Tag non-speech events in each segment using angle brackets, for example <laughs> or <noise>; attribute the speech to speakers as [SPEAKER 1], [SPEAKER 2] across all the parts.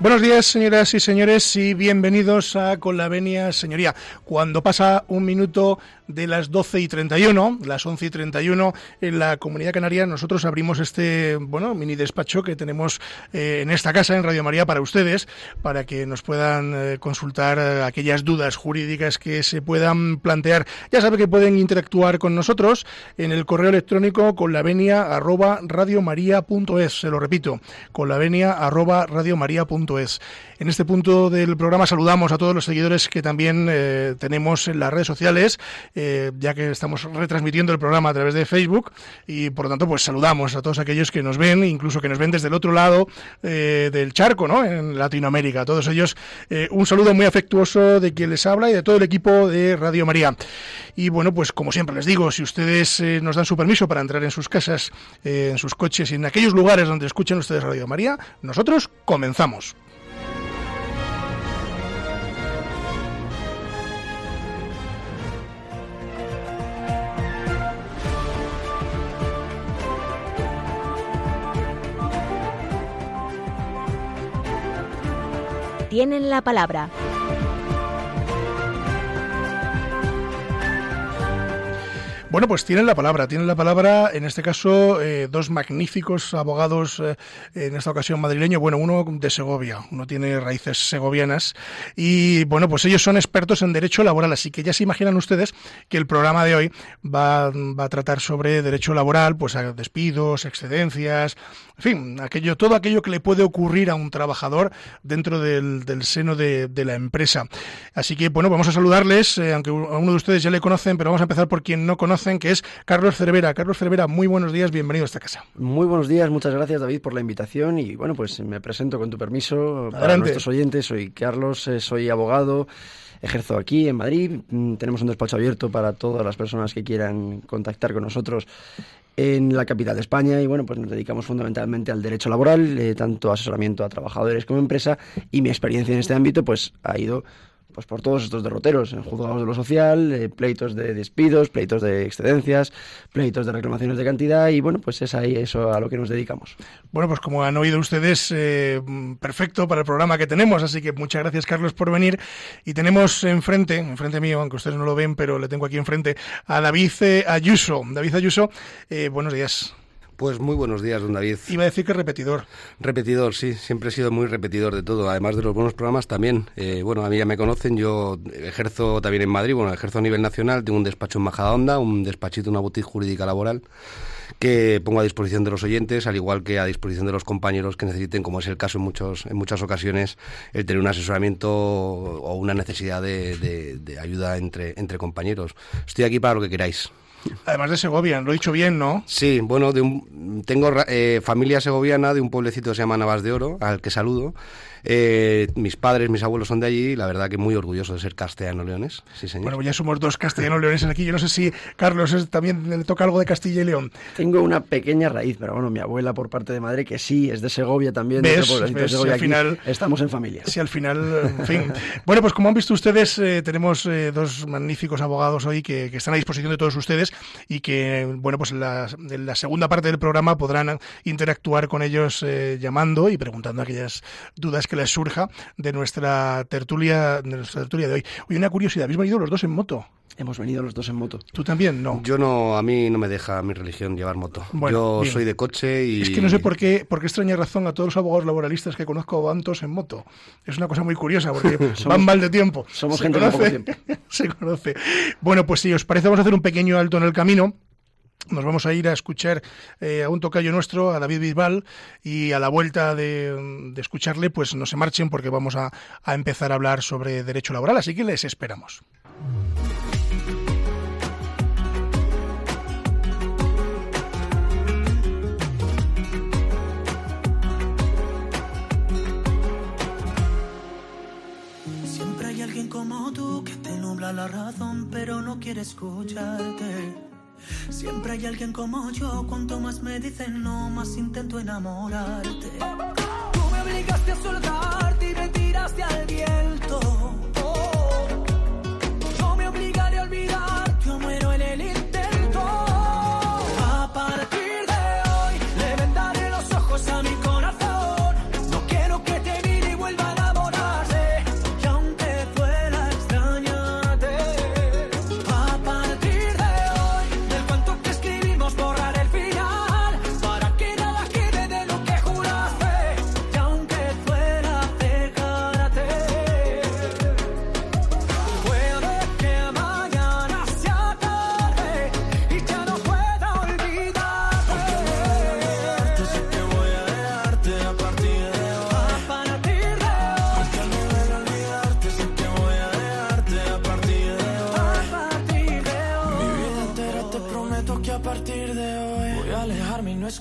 [SPEAKER 1] Buenos días, señoras y señores, y bienvenidos a Con la Venia, señoría. Cuando pasa un minuto de las 12 y 31, las 11 y 31 en la Comunidad Canaria, nosotros abrimos este, bueno, mini despacho que tenemos eh, en esta casa, en Radio María, para ustedes, para que nos puedan eh, consultar eh, aquellas dudas jurídicas que se puedan plantear. Ya sabe que pueden interactuar con nosotros en el correo electrónico con la venia arroba se lo repito, con la venia arroba es. En este punto del programa saludamos a todos los seguidores que también eh, tenemos en las redes sociales, eh, ya que estamos retransmitiendo el programa a través de Facebook y por lo tanto pues saludamos a todos aquellos que nos ven, incluso que nos ven desde el otro lado eh, del charco, ¿no? En Latinoamérica. A todos ellos un saludo muy afectuoso de quien les habla y de todo el equipo de Radio María. Y bueno, pues como siempre les digo, si ustedes nos dan su permiso para entrar en sus casas, en sus coches y en aquellos lugares donde escuchen ustedes Radio María, nosotros comenzamos.
[SPEAKER 2] Tienen la palabra.
[SPEAKER 1] Bueno, pues tienen la palabra, tienen la palabra, en este caso, eh, dos magníficos abogados, eh, en esta ocasión madrileño, bueno, uno de Segovia, uno tiene raíces segovianas, y bueno, pues ellos son expertos en derecho laboral, así que ya se imaginan ustedes que el programa de hoy va, a tratar sobre derecho laboral, pues a despidos, excedencias, en fin, aquello, todo aquello que le puede ocurrir a un trabajador dentro del, seno de, de, la empresa. Así que, bueno, vamos a saludarles, eh, aunque a uno de ustedes ya le conocen, pero vamos a empezar por quien no conoce que es Carlos Cervera. Carlos Cervera, muy buenos días, bienvenido a esta casa.
[SPEAKER 3] Muy buenos días, muchas gracias David por la invitación y bueno, pues me presento con tu permiso para nuestros oyentes. Soy Carlos, eh, soy abogado. Ejerzo aquí en Madrid. Mm, tenemos un despacho abierto para todas las personas que quieran contactar con nosotros en la capital de España y bueno, pues nos dedicamos fundamentalmente al derecho laboral, eh, tanto asesoramiento a trabajadores como empresa y mi experiencia en este ámbito pues ha ido pues por todos estos derroteros, en juzgados de lo social, eh, pleitos de despidos, pleitos de excedencias, pleitos de reclamaciones de cantidad y bueno, pues es ahí eso a lo que nos dedicamos.
[SPEAKER 1] Bueno, pues como han oído ustedes, eh, perfecto para el programa que tenemos, así que muchas gracias Carlos por venir y tenemos enfrente, enfrente mío, aunque ustedes no lo ven, pero le tengo aquí enfrente a David eh, Ayuso. David Ayuso, buenos días.
[SPEAKER 4] Pues muy buenos días, don David.
[SPEAKER 1] Iba a decir que repetidor.
[SPEAKER 4] Repetidor, sí, siempre he sido muy repetidor de todo, además de los buenos programas también. Eh, bueno, a mí ya me conocen, yo ejerzo también en Madrid, bueno, ejerzo a nivel nacional, tengo un despacho en Majadahonda, un despachito, una boutique jurídica laboral que pongo a disposición de los oyentes, al igual que a disposición de los compañeros que necesiten, como es el caso en, muchos, en muchas ocasiones, el tener un asesoramiento o una necesidad de, de ayuda entre, entre compañeros. Estoy aquí para lo que queráis.
[SPEAKER 1] Además de Segovia, lo he dicho bien, ¿no?
[SPEAKER 4] Sí, bueno, de un, tengo eh, familia segoviana de un pueblecito que se llama Navas de Oro, al que saludo, eh, mis padres, mis abuelos son de allí y la verdad que muy orgulloso de ser castellano-leones. Sí, señor.
[SPEAKER 1] Bueno, ya somos dos castellano-leones aquí. Yo no sé si, Carlos, también le toca algo de Castilla y León.
[SPEAKER 3] Tengo una pequeña raíz, pero bueno, mi abuela por parte de madre, que sí, es de Segovia también.
[SPEAKER 1] ¿Ves? De al final,
[SPEAKER 3] estamos en familia.
[SPEAKER 1] Sí, al final, en fin. bueno, pues como han visto ustedes, eh, tenemos eh, dos magníficos abogados hoy que, están a disposición de todos ustedes y que, bueno, pues en la, la segunda parte del programa podrán interactuar con ellos llamando y preguntando aquellas dudas que les surja de nuestra tertulia de nuestra tertulia de hoy. Oye, una curiosidad, ¿habéis venido los dos en moto?
[SPEAKER 3] Hemos venido los dos en moto.
[SPEAKER 1] ¿Tú también? No.
[SPEAKER 4] Yo no, a mí no me deja mi religión llevar moto. Yo soy de coche y...
[SPEAKER 1] Es que no sé por qué, por qué extraña razón a todos los abogados laboralistas que conozco van todos en moto. Es una cosa muy curiosa porque <laughs> van mal de tiempo.
[SPEAKER 3] Somos gente de poco tiempo. <laughs>
[SPEAKER 1] Se conoce. Bueno, pues si os parece vamos a hacer un pequeño alto en el camino nos vamos a ir a escuchar eh, a un tocayo nuestro, a David Bisbal, y a la vuelta de, escucharle, pues no se marchen porque vamos a, a empezar a hablar sobre derecho laboral, así que les esperamos.
[SPEAKER 5] Siempre hay alguien como tú que te nubla la razón, pero no quiere escucharte. Siempre hay alguien como yo, cuanto más me dicen no, más intento enamorarte. Tú me obligaste a soltarte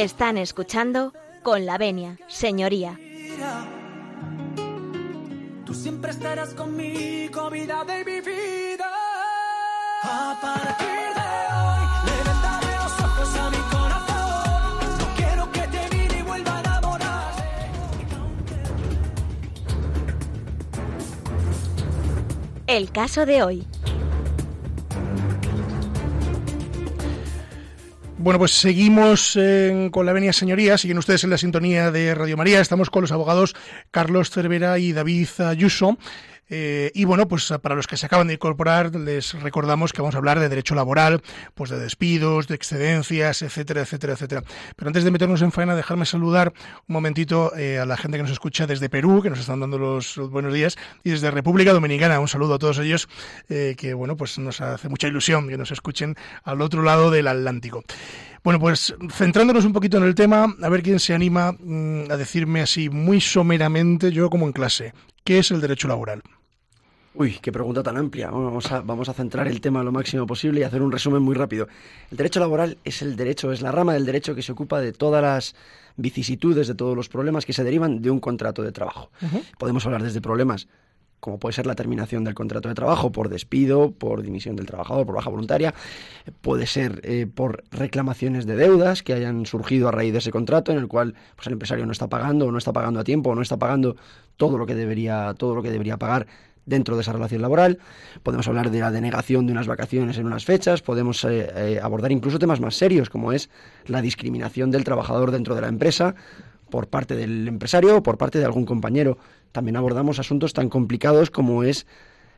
[SPEAKER 2] Están escuchando con la venia, señoría.
[SPEAKER 6] Tú siempre estarás conmigo, vida de mi vida. A partir de hoy, le vendaré los ojos a mi corazón. No quiero que te mire y vuelva a enamorarse.
[SPEAKER 2] El caso de hoy.
[SPEAKER 1] Bueno, pues seguimos con la venia señoría, siguen ustedes en la sintonía de Radio María, estamos con los abogados Carlos Cervera y David Ayuso. Eh, y bueno, pues para los que se acaban de incorporar, les recordamos que vamos a hablar de derecho laboral, pues de despidos, de excedencias, etcétera, etcétera, etcétera. Pero antes de meternos en faena, dejarme saludar un momentito eh, a la gente que nos escucha desde Perú, que nos están dando los, buenos días, y desde República Dominicana. Un saludo a todos ellos, eh, que bueno, pues nos hace mucha ilusión que nos escuchen al otro lado del Atlántico. Bueno, pues centrándonos un poquito en el tema, a ver quién se anima mm, a decirme así muy someramente, yo como en clase, ¿qué es el derecho laboral?
[SPEAKER 3] Uy, qué pregunta tan amplia. Vamos a, vamos a centrar el tema lo máximo posible y hacer un resumen muy rápido. El derecho laboral es el derecho, es la rama del derecho que se ocupa de todas las vicisitudes, de todos los problemas que se derivan de un contrato de trabajo. Podemos hablar desde problemas como puede ser la terminación del contrato de trabajo por despido, por dimisión del trabajador, por baja voluntaria, puede ser eh, por reclamaciones de deudas que hayan surgido a raíz de ese contrato en el cual pues, el empresario no está pagando o no está pagando a tiempo o no está pagando todo lo que debería todo lo que debería pagar dentro de esa relación laboral, podemos hablar de la denegación de unas vacaciones en unas fechas, podemos eh, eh, abordar incluso temas más serios como es la discriminación del trabajador dentro de la empresa por parte del empresario o por parte de algún compañero. También abordamos asuntos tan complicados como es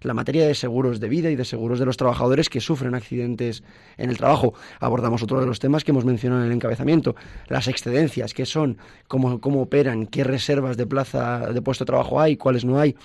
[SPEAKER 3] la materia de seguros de vida y de seguros de los trabajadores que sufren accidentes en el trabajo. Abordamos otro de los temas que hemos mencionado en el encabezamiento, las excedencias, qué son, cómo, cómo operan, qué reservas de plaza de puesto de trabajo hay, cuáles no hay,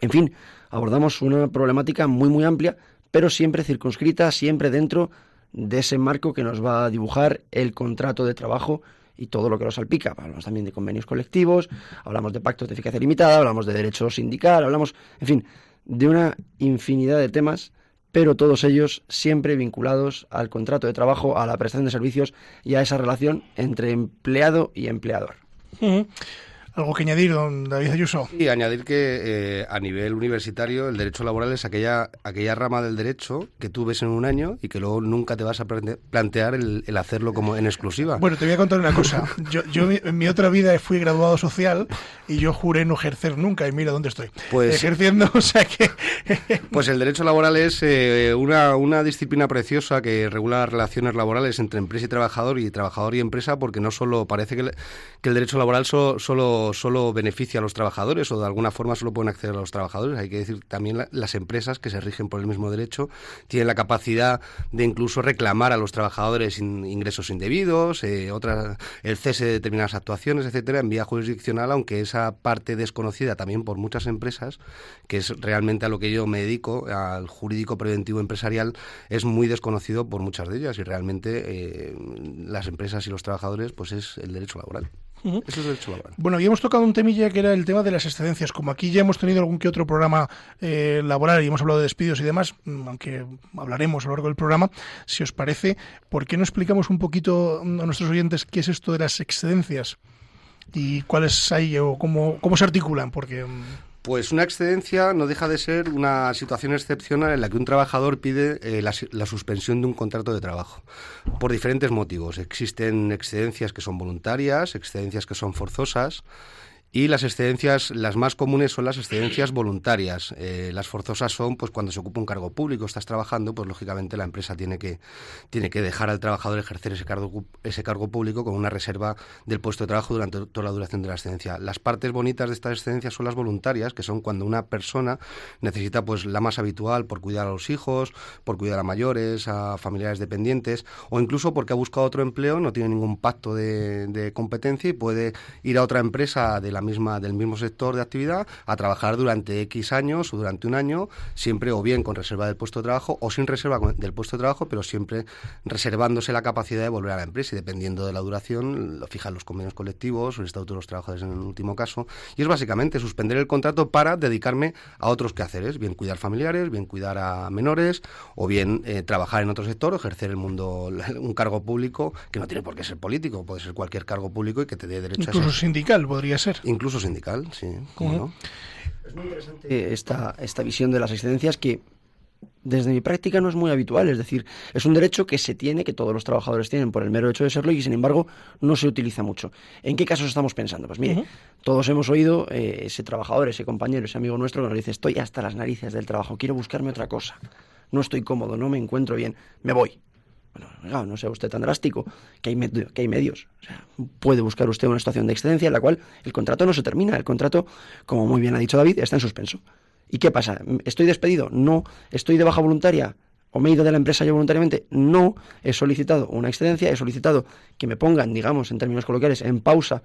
[SPEAKER 3] en fin, abordamos una problemática muy muy amplia, pero siempre circunscrita, siempre dentro de ese marco que nos va a dibujar el contrato de trabajo y todo lo que lo salpica. Hablamos también de convenios colectivos, hablamos de pactos de eficacia limitada, hablamos de derecho sindical, hablamos, en fin, de una infinidad de temas, pero todos ellos siempre vinculados al contrato de trabajo, a la prestación de servicios y a esa relación entre empleado y empleador.
[SPEAKER 1] ¿Algo que añadir, don David Ayuso?
[SPEAKER 4] Sí, añadir que eh, a nivel universitario el derecho laboral es aquella, aquella rama del derecho que tú ves en un año y que luego nunca te vas a plantear el, hacerlo como en exclusiva.
[SPEAKER 1] Bueno, te voy a contar una cosa. <laughs> Yo, yo en mi otra vida fui graduado social y yo juré no ejercer nunca y mira dónde estoy. Pues, Ejerciendo, <laughs> o sea que... <laughs>
[SPEAKER 4] pues el derecho laboral es eh, una, una disciplina preciosa que regula las relaciones laborales entre empresa y trabajador y trabajador y empresa porque no solo parece que, que el derecho laboral solo solo, beneficia a los trabajadores o de alguna forma solo pueden acceder a los trabajadores. Hay que decir también las empresas que se rigen por el mismo derecho tienen la capacidad de incluso reclamar a los trabajadores ingresos indebidos, eh, el cese de determinadas actuaciones, etcétera, en vía jurisdiccional, aunque esa parte desconocida también por muchas empresas, que es realmente a lo que yo me dedico, al jurídico preventivo empresarial, es muy desconocido por muchas de ellas y realmente eh, las empresas y los trabajadores pues es el derecho laboral. Eso es derecho laboral.
[SPEAKER 1] Bueno, y hemos tocado un temilla que era el tema de las excedencias. Como aquí ya hemos tenido algún que otro programa eh, laboral y hemos hablado de despidos y demás, mm, aunque hablaremos a lo largo del programa, si os parece, ¿por qué no explicamos un poquito a nuestros oyentes qué es esto de las excedencias? y cuáles hay o cómo, cómo se articulan, porque...
[SPEAKER 4] Pues una excedencia no deja de ser una situación excepcional en la que un trabajador pide eh, la, suspensión de un contrato de trabajo por diferentes motivos. Existen excedencias que son voluntarias, excedencias que son forzosas. Y las excedencias, las más comunes son las excedencias voluntarias. Eh, las forzosas son pues cuando se ocupa un cargo público, estás trabajando, pues lógicamente la empresa tiene que, tiene que dejar al trabajador ejercer ese cargo, ese cargo público con una reserva del puesto de trabajo durante toda la duración de la excedencia. Las partes bonitas de estas excedencias son las voluntarias, que son cuando una persona necesita pues la más habitual por cuidar a los hijos, por cuidar a mayores, a familiares dependientes, o incluso porque ha buscado otro empleo, no tiene ningún pacto de, de competencia y puede ir a otra empresa de la misma, del mismo sector de actividad a trabajar durante X años o durante un año, siempre o bien con reserva del puesto de trabajo o sin reserva del puesto de trabajo, pero siempre reservándose la capacidad de volver a la empresa y dependiendo de la duración lo fijan los convenios colectivos o el estatuto de los trabajadores en el último caso. Y es básicamente suspender el contrato para dedicarme a otros quehaceres, bien cuidar familiares, bien cuidar a menores o bien eh, trabajar en otro sector ejercer el mundo, <laughs> un cargo público que no tiene por qué ser político, puede ser cualquier cargo público y que te dé derecho
[SPEAKER 1] Incluso a Incluso sindical podría ser
[SPEAKER 4] incluso sindical, sí. ¿cómo
[SPEAKER 3] Es muy interesante esta, esta visión de las excedencias que desde mi práctica no es muy habitual, es decir, es un derecho que se tiene, que todos los trabajadores tienen por el mero hecho de serlo y sin embargo no se utiliza mucho. ¿En qué casos estamos pensando? Pues mire, todos hemos oído eh, ese trabajador, ese compañero, ese amigo nuestro que nos dice estoy hasta las narices del trabajo, quiero buscarme otra cosa, no estoy cómodo, no me encuentro bien, me voy. Bueno, no sea usted tan drástico, que hay, que hay medios. puede buscar usted una situación de excedencia en la cual el contrato no se termina. El contrato, como muy bien ha dicho David, está en suspenso. ¿Y qué pasa? ¿Estoy despedido? No. ¿Estoy de baja voluntaria? ¿O me he ido de la empresa yo voluntariamente? No. He solicitado una excedencia, he solicitado que me pongan, digamos, en términos coloquiales, en pausa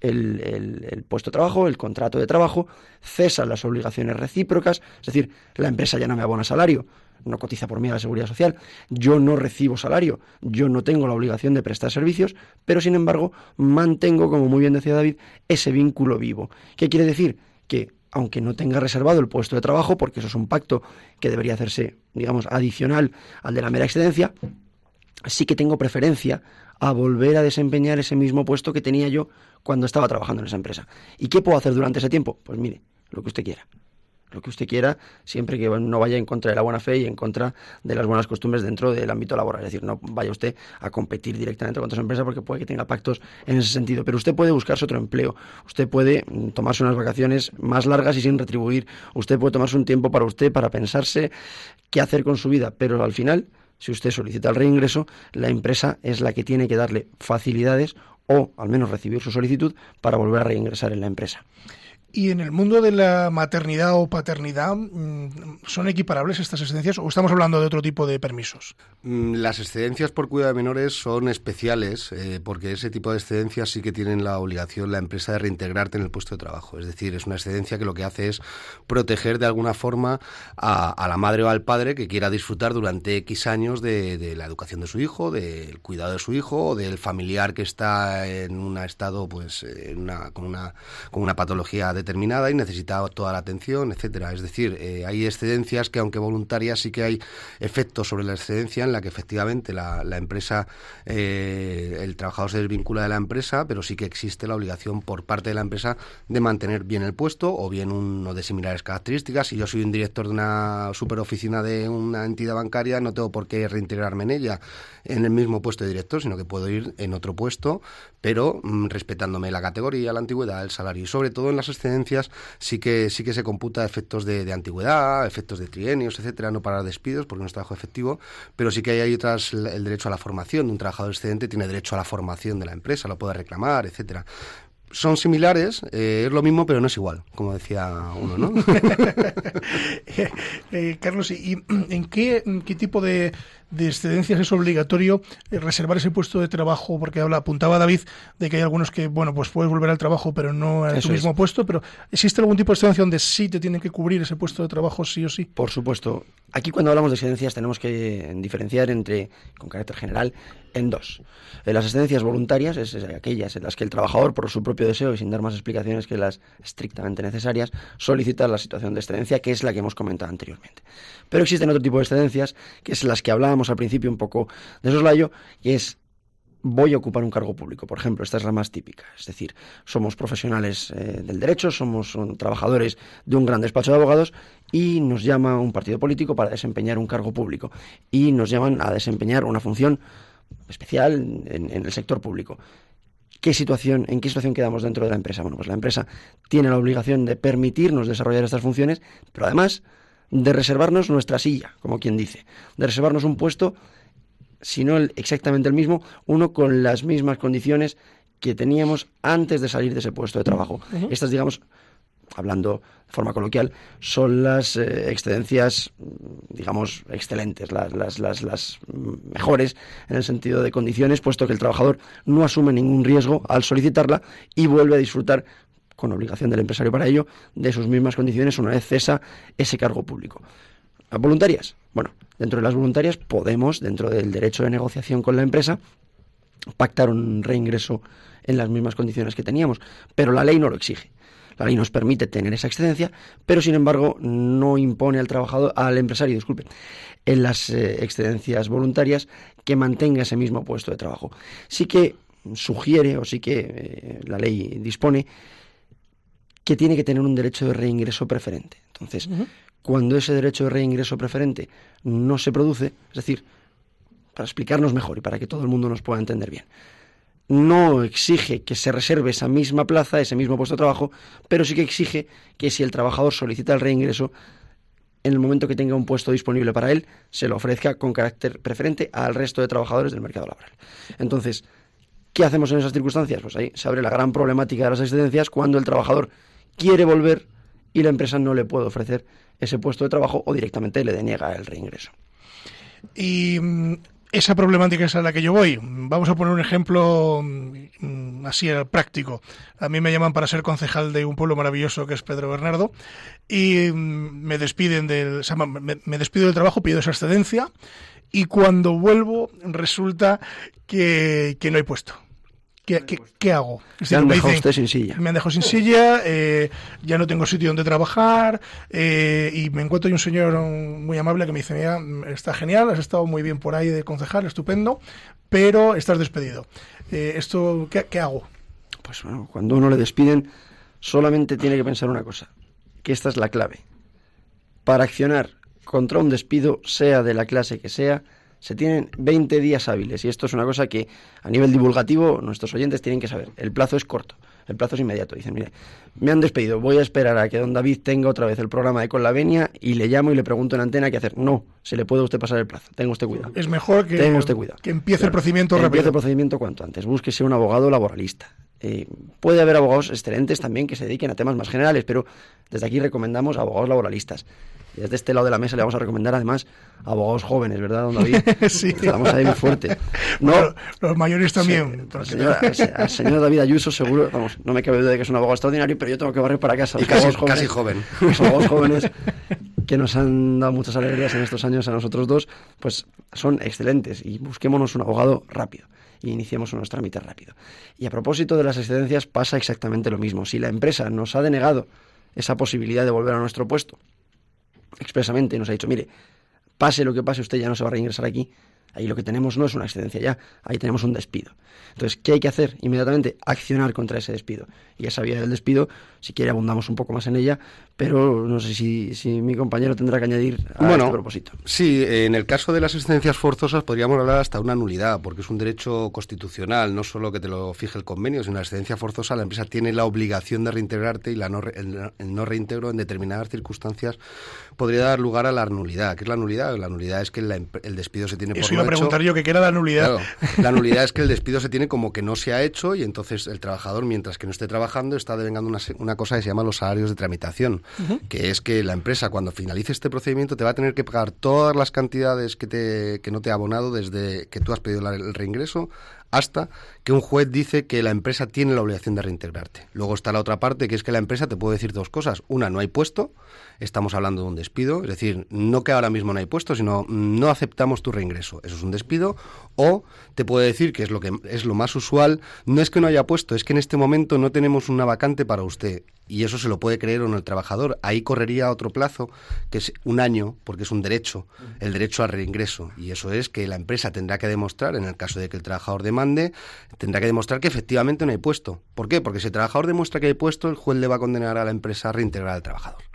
[SPEAKER 3] el, el, puesto de trabajo, el contrato de trabajo, cesan las obligaciones recíprocas, es decir, la empresa ya no me abona salario, no cotiza por mí a la seguridad social, yo no recibo salario, yo no tengo la obligación de prestar servicios, pero sin embargo mantengo, como muy bien decía David, ese vínculo vivo. ¿Qué quiere decir? Que aunque no tenga reservado el puesto de trabajo, porque eso es un pacto que debería hacerse, digamos, adicional al de la mera excedencia, sí que tengo preferencia a volver a desempeñar ese mismo puesto que tenía yo cuando estaba trabajando en esa empresa. ¿Y qué puedo hacer durante ese tiempo? Pues mire, lo que usted quiera lo que usted quiera, siempre que no vaya en contra de la buena fe y en contra de las buenas costumbres dentro del ámbito laboral. Es decir, no vaya usted a competir directamente con otras empresas porque puede que tenga pactos en ese sentido. Pero usted puede buscarse otro empleo, usted puede mm, tomarse unas vacaciones más largas y sin retribuir, usted puede tomarse un tiempo para usted, para pensarse qué hacer con su vida, pero al final si usted solicita el reingreso, la empresa es la que tiene que darle facilidades o al menos recibir su solicitud para volver a reingresar en la empresa.
[SPEAKER 1] Y en el mundo de la maternidad o paternidad, mm, ¿son equiparables estas excedencias o estamos hablando de otro tipo de permisos?
[SPEAKER 4] Mm, las excedencias por cuidado de menores son especiales eh, porque ese tipo de excedencias sí que tienen la obligación la empresa de reintegrarte en el puesto de trabajo. Es decir, es una excedencia que lo que hace es proteger de alguna forma a, la madre o al padre que quiera disfrutar durante X años de, la educación de su hijo, del cuidado de su hijo o del familiar que está en un estado, pues, con, una, con una patología de determinada y necesita toda la atención, etcétera. Es decir, eh, hay excedencias que, aunque voluntarias, sí que hay efectos sobre la excedencia en la que efectivamente la, empresa, eh, el trabajador se desvincula de la empresa, pero sí que existe la obligación por parte de la empresa de mantener bien el puesto o bien uno de similares características. Si yo soy un director de una superoficina de una entidad bancaria, no tengo por qué reintegrarme en ella en el mismo puesto de director, sino que puedo ir en otro puesto, pero mm, respetándome la categoría, la antigüedad, el salario y sobre todo en las excedencias sí que sí que se computa efectos de, antigüedad, efectos de trienios, etcétera, no para despidos porque no es trabajo efectivo, pero sí que hay, otras el derecho a la formación de un trabajador excedente tiene derecho a la formación de la empresa, lo puede reclamar, etcétera son similares, eh, es lo mismo, pero no es igual, como decía uno, ¿no? <laughs>
[SPEAKER 1] Eh, Carlos, ¿y en qué, qué tipo de, de excedencias es obligatorio eh, reservar ese puesto de trabajo, porque habla, apuntaba David de que hay algunos que, bueno, pues puedes volver al trabajo, pero no a tu mismo puesto, pero ¿existe algún tipo de excedencia donde sí te tienen que cubrir ese puesto de trabajo sí o sí?
[SPEAKER 3] Por supuesto. Aquí cuando hablamos de excedencias tenemos que diferenciar entre, con carácter general, en dos. las excedencias voluntarias, es, aquellas en las que el trabajador, por su propio deseo y sin dar más explicaciones que las estrictamente necesarias, solicita la situación de excedencia, que es la que hemos comentado anteriormente. Pero existen otro tipo de excedencias, que es las que hablábamos al principio un poco de soslayo, y es voy a ocupar un cargo público. Por ejemplo, esta es la más típica. Es decir, somos profesionales eh, del derecho, somos trabajadores de un gran despacho de abogados y nos llama un partido político para desempeñar un cargo público. Y nos llaman a desempeñar una función especial en, en el sector público. ¿Qué situación, ¿En qué situación quedamos dentro de la empresa? Bueno, pues la empresa tiene la obligación de permitirnos desarrollar estas funciones, pero además de reservarnos nuestra silla, como quien dice, de reservarnos un puesto sino exactamente el mismo, uno con las mismas condiciones que teníamos antes de salir de ese puesto de trabajo. Estas, digamos, hablando de forma coloquial, son las eh, excedencias, digamos, excelentes, las, las, las, las, mejores en el sentido de condiciones, puesto que el trabajador no asume ningún riesgo al solicitarla y vuelve a disfrutar, con obligación del empresario para ello, de sus mismas condiciones una vez cesa ese cargo público. ¿Las voluntarias? Bueno, dentro de las voluntarias podemos, dentro del derecho de negociación con la empresa, pactar un reingreso en las mismas condiciones que teníamos, pero la ley no lo exige. La ley nos permite tener esa excedencia, pero sin embargo no impone al trabajador, al empresario, disculpe, en las eh, excedencias voluntarias que mantenga ese mismo puesto de trabajo. Sí que sugiere o sí que eh, la ley dispone que tiene que tener un derecho de reingreso preferente. Entonces, cuando ese derecho de reingreso preferente no se produce, es decir, para explicarnos mejor y para que todo el mundo nos pueda entender bien, no exige que se reserve esa misma plaza, ese mismo puesto de trabajo, pero sí que exige que si el trabajador solicita el reingreso, en el momento que tenga un puesto disponible para él, se lo ofrezca con carácter preferente al resto de trabajadores del mercado laboral. Entonces, ¿qué hacemos en esas circunstancias? Pues ahí se abre la gran problemática de las excedencias cuando el trabajador quiere volver y la empresa no le puede ofrecer ese puesto de trabajo o directamente le deniega el reingreso.
[SPEAKER 1] Y mm, esa problemática es a la que yo voy. Vamos a poner un ejemplo mm, así práctico. A mí me llaman para ser concejal de un pueblo maravilloso que es Pedro Bernardo y mm, me despiden del, me despido del trabajo, pido esa excedencia y cuando vuelvo resulta que no hay puesto. ¿Qué, hago?
[SPEAKER 3] me han dejado usted sin silla.
[SPEAKER 1] Me han dejado sin silla, eh, ya no tengo sitio donde trabajar eh, y me encuentro un señor muy amable que me dice, mira, está genial, has estado muy bien por ahí de concejal, estupendo, pero estás despedido. Eh, esto ¿qué, hago?
[SPEAKER 3] Pues bueno, cuando uno le despiden, solamente tiene que pensar una cosa, que esta es la clave. Para accionar contra un despido, sea de la clase que sea, se tienen 20 días hábiles y esto es una cosa que a nivel divulgativo nuestros oyentes tienen que saber. El plazo es corto, el plazo es inmediato. Dicen, mire, me han despedido, voy a esperar a que don David tenga otra vez el programa de Con la Venia y le llamo y le pregunto en antena qué hacer. No, se le puede usted pasar el plazo, tenga usted cuidado.
[SPEAKER 1] Es mejor que,
[SPEAKER 3] usted cuidado.
[SPEAKER 1] que empiece el procedimiento rápido.
[SPEAKER 3] Empiece el procedimiento cuanto antes, búsquese un abogado laboralista. Eh, puede haber abogados excelentes también que se dediquen a temas más generales, pero desde aquí recomendamos abogados laboralistas. Y desde este lado de la mesa le vamos a recomendar además abogados jóvenes, ¿verdad, don David? <laughs>
[SPEAKER 1] sí.
[SPEAKER 3] Estamos ahí muy fuerte.
[SPEAKER 1] No, los mayores también.
[SPEAKER 3] al, señor, David Ayuso seguro, vamos, no me cabe duda de que es un abogado extraordinario, pero yo tengo que barrer para casa.
[SPEAKER 4] Y casi, jóvenes, casi joven.
[SPEAKER 3] Los abogados jóvenes <laughs> que nos han dado muchas alegrías en estos años a nosotros dos, pues son excelentes y busquémonos un abogado rápido y iniciemos unos trámites rápido. Y a propósito de las excedencias pasa exactamente lo mismo. Si la empresa nos ha denegado esa posibilidad de volver a nuestro puesto, expresamente nos ha dicho, mire, pase lo que pase, usted ya no se va a reingresar aquí, ahí lo que tenemos no es una excedencia ya, ahí tenemos un despido. Entonces, ¿qué hay que hacer? Inmediatamente accionar contra ese despido. Y esa vía del despido, si quiere abundamos un poco más en ella, pero no sé si, si mi compañero tendrá que añadir a bueno, este propósito.
[SPEAKER 4] Sí, en el caso de las excedencias forzosas podríamos hablar hasta una nulidad, porque es un derecho constitucional, no solo que te lo fije el convenio, sino la excedencia forzosa, la empresa tiene la obligación de reintegrarte y la no, el, no reintegro en determinadas circunstancias podría dar lugar a la nulidad. ¿Qué es la nulidad? La nulidad es que el despido se tiene por
[SPEAKER 1] Eso iba a preguntar yo, ¿qué era la nulidad?
[SPEAKER 4] la nulidad es que el despido se tiene como que no se ha hecho y entonces el trabajador, mientras que no esté trabajando, está devengando una, una cosa que se llama los salarios de tramitación, que es que la empresa cuando finalice este procedimiento te va a tener que pagar todas las cantidades que, te, que no te ha abonado desde que tú has pedido el reingreso hasta que un juez dice que la empresa tiene la obligación de reintegrarte. Luego está la otra parte, que es que la empresa te puede decir dos cosas. Una, no hay puesto, estamos hablando de un despido, es decir, no que ahora mismo no hay puesto, sino no aceptamos tu reingreso. Eso es un despido. O te puede decir, que es lo que es lo más usual, no es que no haya puesto, es que en este momento no tenemos una vacante para usted. Y eso se lo puede creer o no el trabajador. Ahí correría otro plazo, que es un año, porque es un derecho, el derecho al reingreso. Y eso es que la empresa tendrá que demostrar, en el caso de que el trabajador demande, tendrá que demostrar que efectivamente no hay puesto. ¿Por qué? Porque si el trabajador demuestra que hay puesto, el juez le va a condenar a la empresa a reintegrar al trabajador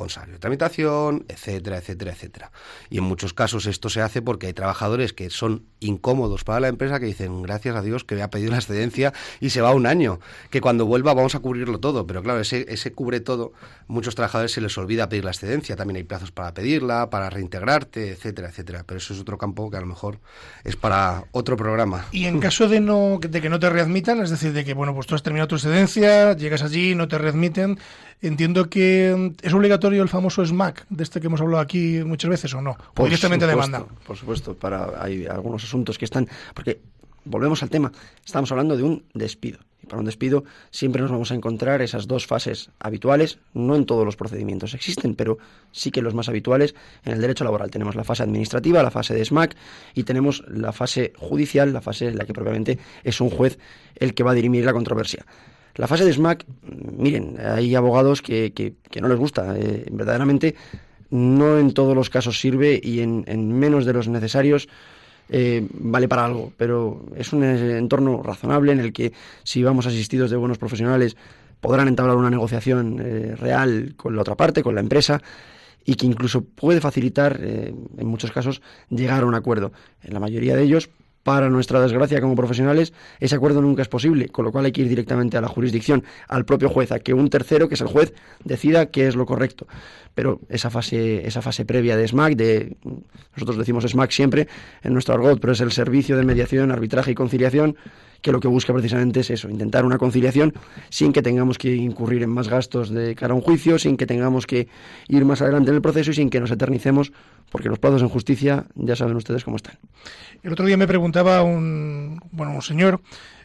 [SPEAKER 4] con salario de tramitación, etcétera, etcétera, etcétera. Y en muchos casos esto se hace porque hay trabajadores que son incómodos para la empresa que dicen, gracias a Dios que me ha pedido la excedencia y se va un año, que cuando vuelva vamos a cubrirlo todo. Pero claro, ese, ese cubre todo, muchos trabajadores se les olvida pedir la excedencia, también hay plazos para pedirla, para reintegrarte, etcétera, etcétera. Pero eso es otro campo que a lo mejor es para otro programa.
[SPEAKER 1] Y en caso de, no, de que no te readmitan, es decir, de que, bueno, pues tú has terminado tu excedencia, llegas allí, no te readmiten, Entiendo que mm, es obligatorio el famoso SMAC, de este que hemos hablado aquí muchas veces, ¿o no? O directamente demanda.
[SPEAKER 3] Por supuesto, para, hay algunos asuntos que están. Porque, volvemos al tema, estamos hablando de un despido. Y para un despido siempre nos vamos a encontrar esas dos fases habituales, no en todos los procedimientos existen, pero sí que los más habituales en el derecho laboral. Tenemos la fase administrativa, la fase de SMAC y tenemos la fase judicial, la fase en la que propiamente es un juez el que va a dirimir la controversia. La fase de SMAC, miren, hay abogados que, que, no les gusta. Eh, verdaderamente, no en todos los casos sirve y en, menos de los necesarios eh, vale para algo. Pero es un entorno razonable en el que, si vamos asistidos de buenos profesionales, podrán entablar una negociación eh, real con la otra parte, con la empresa y que incluso puede facilitar, en muchos casos, llegar a un acuerdo. En la mayoría de ellos para nuestra desgracia como profesionales, ese acuerdo nunca es posible, con lo cual hay que ir directamente a la jurisdicción, al propio juez, a que un tercero, que es el juez, decida qué es lo correcto. Pero esa fase, esa fase previa de SMAC, de, nosotros decimos SMAC siempre en nuestro argot, pero es el servicio de mediación, arbitraje y conciliación, que lo que busca precisamente es eso, intentar una conciliación sin que tengamos que incurrir en más gastos de cara a un juicio, sin que tengamos que ir más adelante en el proceso y sin que nos eternicemos, porque los plazos en justicia ya saben ustedes cómo están.
[SPEAKER 1] El otro día me preguntaba un, bueno, un señor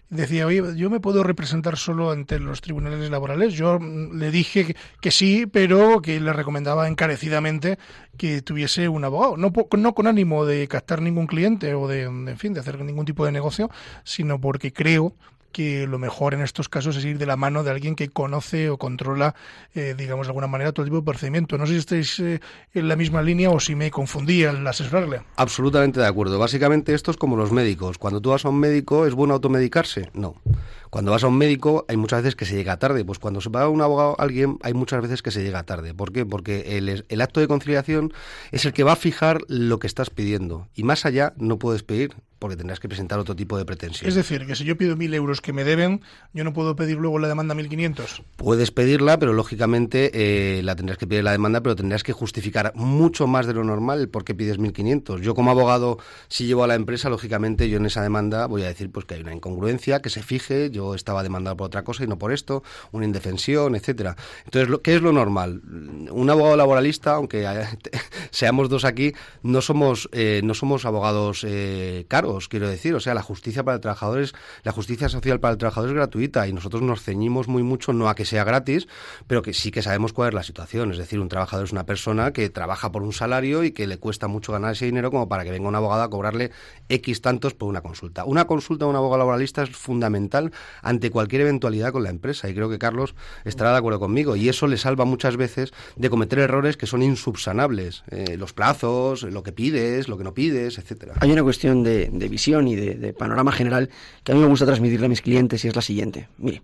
[SPEAKER 1] decía, oye, yo me puedo representar solo ante los tribunales laborales. Yo mm, le dije que, sí, pero que le recomendaba encarecidamente que tuviese un abogado. No, no con ánimo de captar ningún cliente o de, en fin, de hacer ningún tipo de negocio, sino porque creo que lo mejor en estos casos es ir de la mano de alguien que conoce o controla, eh, digamos de alguna manera, todo tipo de procedimiento. No sé si estáis eh, en la misma línea o si me confundía al asesorarle.
[SPEAKER 4] Absolutamente de acuerdo. Básicamente esto es como los médicos. Cuando tú vas a un médico, ¿es bueno automedicarse? No. Cuando vas a un médico hay muchas veces que se llega tarde, pues cuando se va a un abogado alguien hay muchas veces que se llega tarde. ¿Por qué? Porque el, el acto de conciliación es el que va a fijar lo que estás pidiendo y más allá no puedes pedir porque tendrás que presentar otro tipo de pretensión.
[SPEAKER 1] Es decir, que si yo pido mil euros que me deben, yo no puedo pedir luego la demanda 1.500.
[SPEAKER 4] Puedes pedirla, pero lógicamente eh, la tendrás que pedir la demanda, pero tendrás que justificar mucho más de lo normal por qué pides 1.500. Yo como abogado, si llevo a la empresa, lógicamente yo en esa demanda voy a decir pues que hay una incongruencia, que se fije, yo estaba demandado por otra cosa y no por esto, una indefensión, etcétera. Entonces, ¿qué es lo normal? Un abogado laboralista, aunque <laughs> seamos dos aquí, no somos, eh, no somos abogados eh, caros, quiero decir. O sea, la justicia para el trabajador es, la justicia social para el trabajador es gratuita y nosotros nos ceñimos muy mucho no a que sea gratis, pero que sí que sabemos cuál es la situación. Es decir, un trabajador es una persona que trabaja por un salario y que le cuesta mucho ganar ese dinero como para que venga un abogado a cobrarle X tantos por una consulta. Una consulta de un abogado laboralista es fundamental ante cualquier eventualidad con la empresa y creo que Carlos estará de acuerdo conmigo y eso le salva muchas veces de cometer errores que son insubsanables. Eh, los plazos, lo que pides, lo que no pides, etcétera.
[SPEAKER 3] Hay una cuestión de, visión y de, panorama general que a mí me gusta transmitirle a mis clientes y es la siguiente. Mire,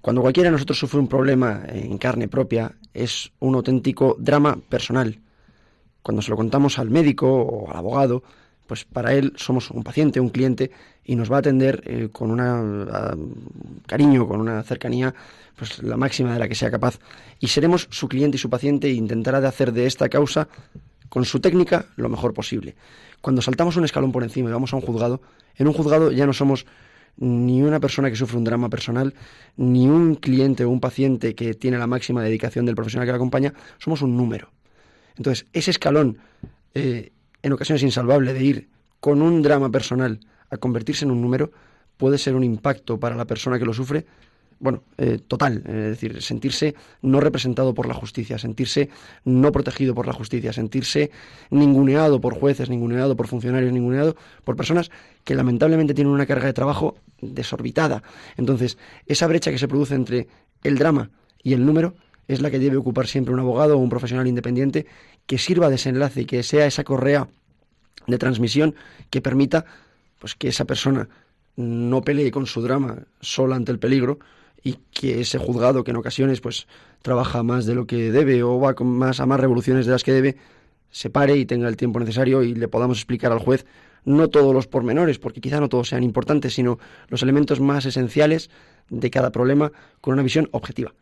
[SPEAKER 3] cuando cualquiera de nosotros sufre un problema en carne propia, es un auténtico drama personal. Cuando se lo contamos al médico o al abogado, pues para él somos un paciente, un cliente, y nos va a atender eh, con un cariño, con una cercanía, pues la máxima de la que sea capaz. Y seremos su cliente y su paciente e intentará de hacer de esta causa, con su técnica, lo mejor posible. Cuando saltamos un escalón por encima y vamos a un juzgado, en un juzgado ya no somos ni una persona que sufre un drama personal, ni un cliente o un paciente que tiene la máxima dedicación del profesional que la acompaña, somos un número. Entonces, ese escalón eh, en ocasiones insalvable de ir con un drama personal a convertirse en un número puede ser un impacto para la persona que lo sufre, bueno, eh, total, es decir, sentirse no representado por la justicia, sentirse no protegido por la justicia, sentirse ninguneado por jueces, ninguneado por funcionarios, ninguneado por personas que lamentablemente tienen una carga de trabajo desorbitada. Entonces, esa brecha que se produce entre el drama y el número es la que debe ocupar siempre un abogado o un profesional independiente que sirva de desenlace y que sea esa correa de transmisión que permita pues que esa persona no pelee con su drama sola ante el peligro y que ese juzgado que en ocasiones pues trabaja más de lo que debe o va con más a más revoluciones de las que debe se pare y tenga el tiempo necesario y le podamos explicar al juez no todos los pormenores, porque quizá no todos sean importantes, sino los elementos más esenciales de cada problema con una visión objetiva.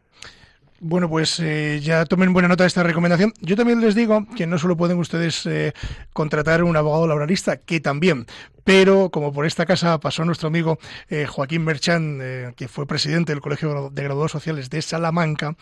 [SPEAKER 1] Bueno, pues eh, ya tomen buena nota de esta recomendación. Yo también les digo que no solo pueden ustedes eh, contratar un abogado laboralista, que también, pero como por esta casa pasó nuestro amigo eh, Joaquín Merchan, eh, que fue presidente del Colegio de Graduados Sociales de Salamanca,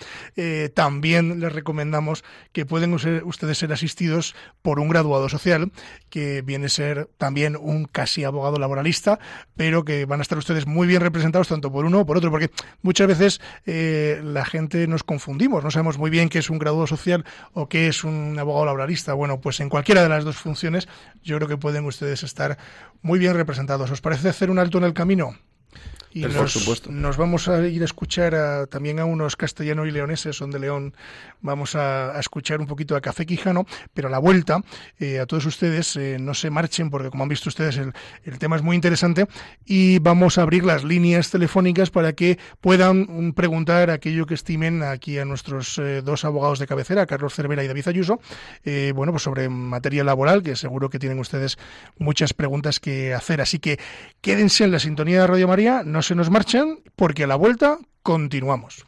[SPEAKER 1] también les recomendamos que pueden ustedes ser asistidos por un graduado social, que viene a ser también un casi abogado laboralista, pero que van a estar ustedes muy bien representados tanto por uno o por otro, porque muchas veces la gente nos confundimos, no sabemos muy bien qué es un graduado social o qué es un abogado laboralista. Bueno, pues en cualquiera de las dos funciones yo creo que pueden ustedes estar muy bien representados. ¿Os parece hacer un alto en el camino? Y nos, nos, vamos a ir a escuchar también a unos castellanos y leoneses, son de León. Vamos a, escuchar un poquito a Café Quijano, pero a la vuelta, eh, a todos ustedes, eh, no se marchen, porque como han visto ustedes, el, el, tema es muy interesante. Y vamos a abrir las líneas telefónicas para que puedan mm, preguntar aquello que estimen aquí a nuestros eh, dos abogados de cabecera, Carlos Cervera y David Ayuso, bueno, pues sobre materia laboral, que seguro que tienen ustedes muchas preguntas que hacer. Así que quédense en la sintonía de Radio María. No se nos marchan porque a la vuelta continuamos.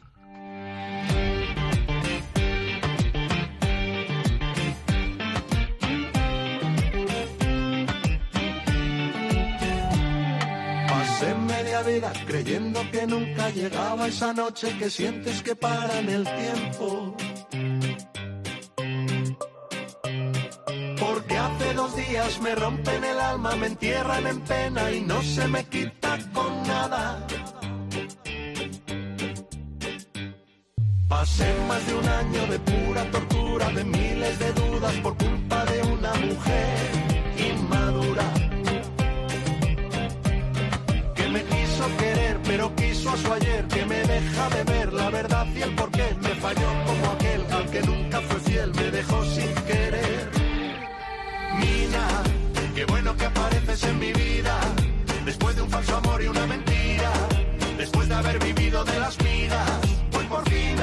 [SPEAKER 5] Vida creyendo que nunca llegaba esa noche que sientes que para en el tiempo. Dos días me rompen el alma, me entierran en pena y no se me quita con nada. Pasé más de un año de pura tortura, de miles de dudas por culpa de una mujer inmadura. Que me quiso querer, pero quiso a su ayer, que me deja de ver la verdad y el porqué. Me falló como aquel al que nunca fue fiel, me dejó sin querer. Qué bueno que apareces en mi vida, después de un falso amor y una mentira, después de haber vivido de las vidas. Por fin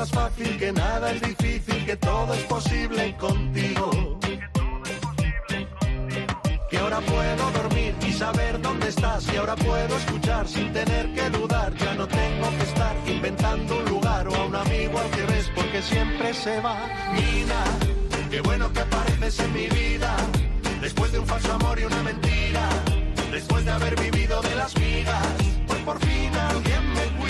[SPEAKER 5] más fácil, que nada es difícil, que todo es posible contigo. Que ahora puedo dormir y saber dónde estás, y ahora puedo escuchar sin tener que dudar. Ya no tengo que estar inventando un lugar o a un amigo al que ves, porque siempre se va. Nina, qué bueno que apareces en mi vida, después de un falso amor y una mentira. Después de haber vivido de las migas, pues por fin alguien me cuida.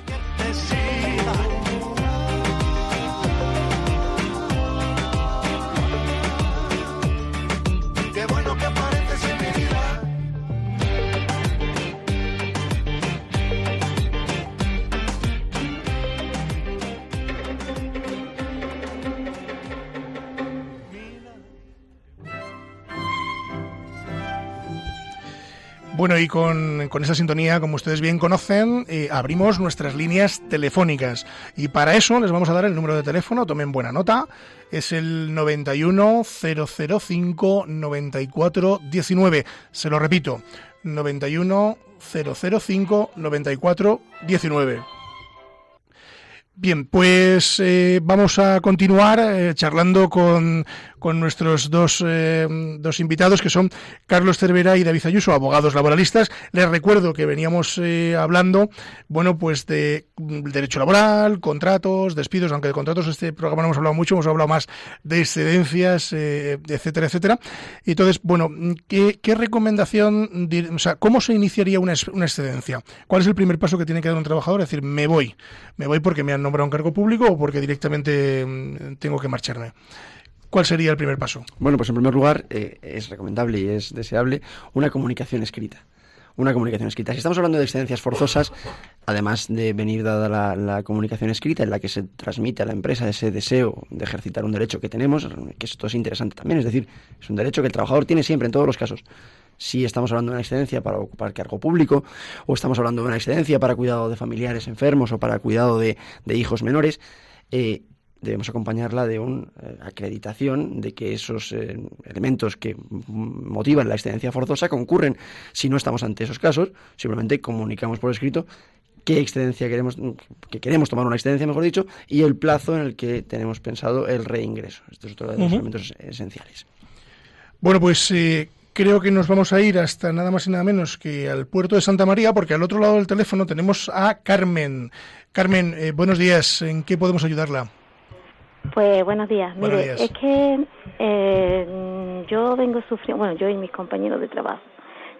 [SPEAKER 5] Bueno,
[SPEAKER 1] y con, con esa sintonía, como ustedes bien conocen, eh, abrimos nuestras líneas telefónicas. Y para eso les vamos a dar el número de teléfono, tomen buena nota. Es el 91 005 94 19. Se lo repito, 91 005 94 19. Bien, pues eh, vamos a continuar eh, charlando con, con nuestros dos, eh, dos invitados, que son Carlos Cervera y David Ayuso, abogados laboralistas. Les recuerdo que veníamos eh, hablando, bueno, pues de derecho laboral, contratos, despidos, aunque de contratos este programa no hemos hablado mucho, hemos hablado más de excedencias, eh, etcétera, etcétera. Entonces, bueno, ¿qué, recomendación, o sea, cómo se iniciaría una, una excedencia? ¿Cuál es el primer paso que tiene que dar un trabajador? Es decir, me voy, me voy porque me han nombrado un cargo público o porque directamente mm, tengo que marcharme. ¿Cuál sería el primer paso?
[SPEAKER 3] Bueno, pues en primer lugar eh, es recomendable y es deseable una comunicación escrita una comunicación escrita. Si estamos hablando de excedencias forzosas, además de venir dada la, comunicación escrita en la que se transmite a la empresa ese deseo de ejercitar un derecho que tenemos, que esto es interesante también, es decir, es un derecho que el trabajador tiene siempre en todos los casos. Si estamos hablando de una excedencia para ocupar cargo público, o estamos hablando de una excedencia para cuidado de familiares enfermos o para cuidado de, hijos menores, eh, debemos acompañarla de una eh, acreditación de que esos eh, elementos que motivan la excedencia forzosa concurren. Si no estamos ante esos casos, simplemente comunicamos por escrito qué excedencia queremos, que queremos tomar una excedencia, mejor dicho, y el plazo en el que tenemos pensado el reingreso. Estos es otro de los elementos esenciales.
[SPEAKER 1] Bueno, pues eh, creo que nos vamos a ir hasta nada más y nada menos que al puerto de Santa María, porque al otro lado del teléfono tenemos a Carmen. Carmen, buenos días. ¿En qué podemos ayudarla?
[SPEAKER 7] Pues buenos días. Mire, es que eh, yo vengo sufriendo, bueno, yo y mis compañeros de trabajo,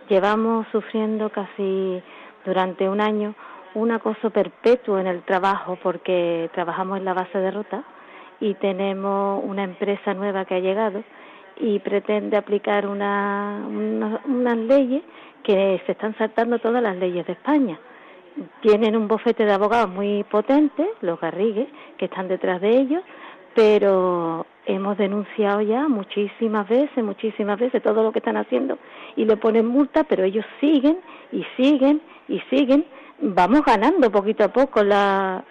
[SPEAKER 7] llevamos sufriendo casi durante un año un acoso perpetuo en el trabajo porque trabajamos en la base de rota y tenemos una empresa nueva que ha llegado y pretende aplicar una, unas leyes que se están saltando todas las leyes de España. Tienen un bofete de abogados muy potente, los Garrigues, que están detrás de ellos, pero hemos denunciado ya muchísimas veces, muchísimas veces todo lo que están haciendo y le ponen multa, pero ellos siguen y siguen y siguen. Vamos ganando poquito a poco las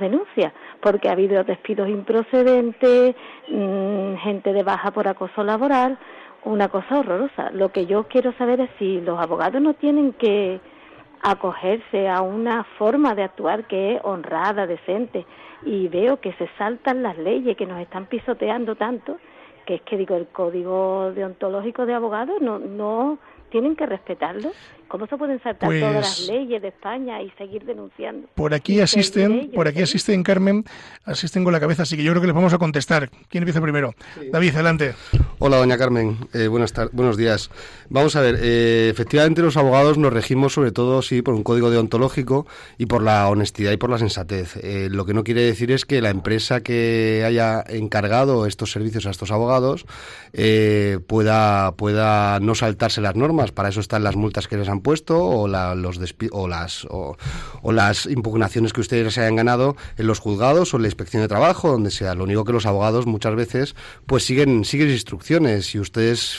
[SPEAKER 7] denuncias, porque ha habido despidos improcedentes, mm, gente de baja por acoso laboral, una cosa horrorosa. Lo que yo quiero saber es si los abogados no tienen que acogerse a una forma de actuar que es honrada, decente, y veo que se saltan las leyes, que nos están pisoteando tanto, que es que digo, el código deontológico de abogados no, no tienen que respetarlo. ¿Cómo se pueden saltar todas las pues leyes de España y seguir denunciando?
[SPEAKER 1] Por aquí asisten, por aquí asisten Carmen, asisten con la cabeza, así que yo creo que les vamos a contestar. ¿Quién empieza primero? David, adelante.
[SPEAKER 4] Hola, doña Carmen. Eh, buenas buenos días. Vamos a ver, eh, efectivamente los abogados nos regimos sobre todo sí por un código deontológico y por la honestidad y por la sensatez. Eh, lo que no quiere decir es que la empresa que haya encargado estos servicios a estos abogados pueda pueda no saltarse las normas. Para eso están las multas que les han puesto o, los o las o, las impugnaciones que ustedes hayan ganado en los juzgados o en la inspección de trabajo, donde sea. Lo único que los abogados muchas veces pues siguen siguen instrucciones y ustedes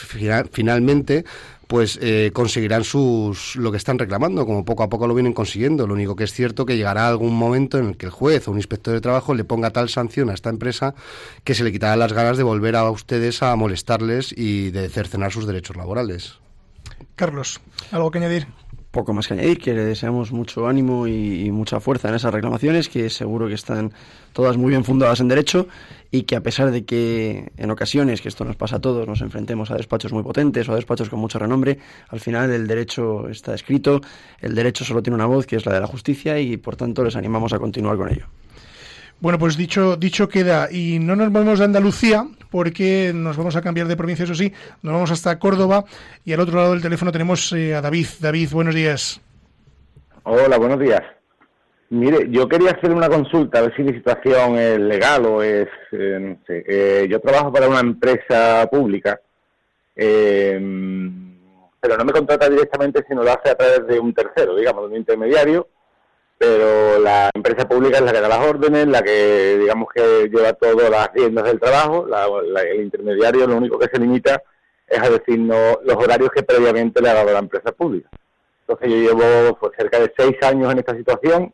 [SPEAKER 4] finalmente pues eh, conseguirán sus lo que están reclamando, como poco a poco lo vienen consiguiendo. Lo único que es cierto que llegará algún momento en el que el juez o un inspector de trabajo le ponga tal sanción a esta empresa que se le quitará las ganas de volver a ustedes a molestarles y de cercenar sus derechos laborales.
[SPEAKER 1] Carlos, ¿algo que añadir?
[SPEAKER 3] Poco más que añadir, que le deseamos mucho ánimo y, mucha fuerza en esas reclamaciones, que seguro que están todas muy bien fundadas en derecho y que a pesar de que en ocasiones, que esto nos pasa a todos, nos enfrentemos a despachos muy potentes o a despachos con mucho renombre, al final el derecho está escrito, el derecho solo tiene una voz que es la de la justicia y por tanto les animamos a continuar con ello.
[SPEAKER 1] Bueno, pues dicho, dicho queda, y no nos movemos de Andalucía, porque nos vamos a cambiar de provincia, eso sí, nos vamos hasta Córdoba, y al otro lado del teléfono tenemos eh, a David. David, buenos días.
[SPEAKER 8] Hola, buenos días. Mire, yo quería hacer una consulta, a ver si mi situación es legal o es, eh, no sé. Eh, yo trabajo para una empresa pública, pero no me contrata directamente, sino lo hace a través de un tercero, digamos, de un intermediario, pero la empresa pública es la que da las órdenes, la que digamos que lleva todas las riendas del trabajo, el intermediario lo único que se limita es a decirnos los horarios que previamente le ha dado la empresa pública. Entonces yo llevo pues, cerca de seis años en esta situación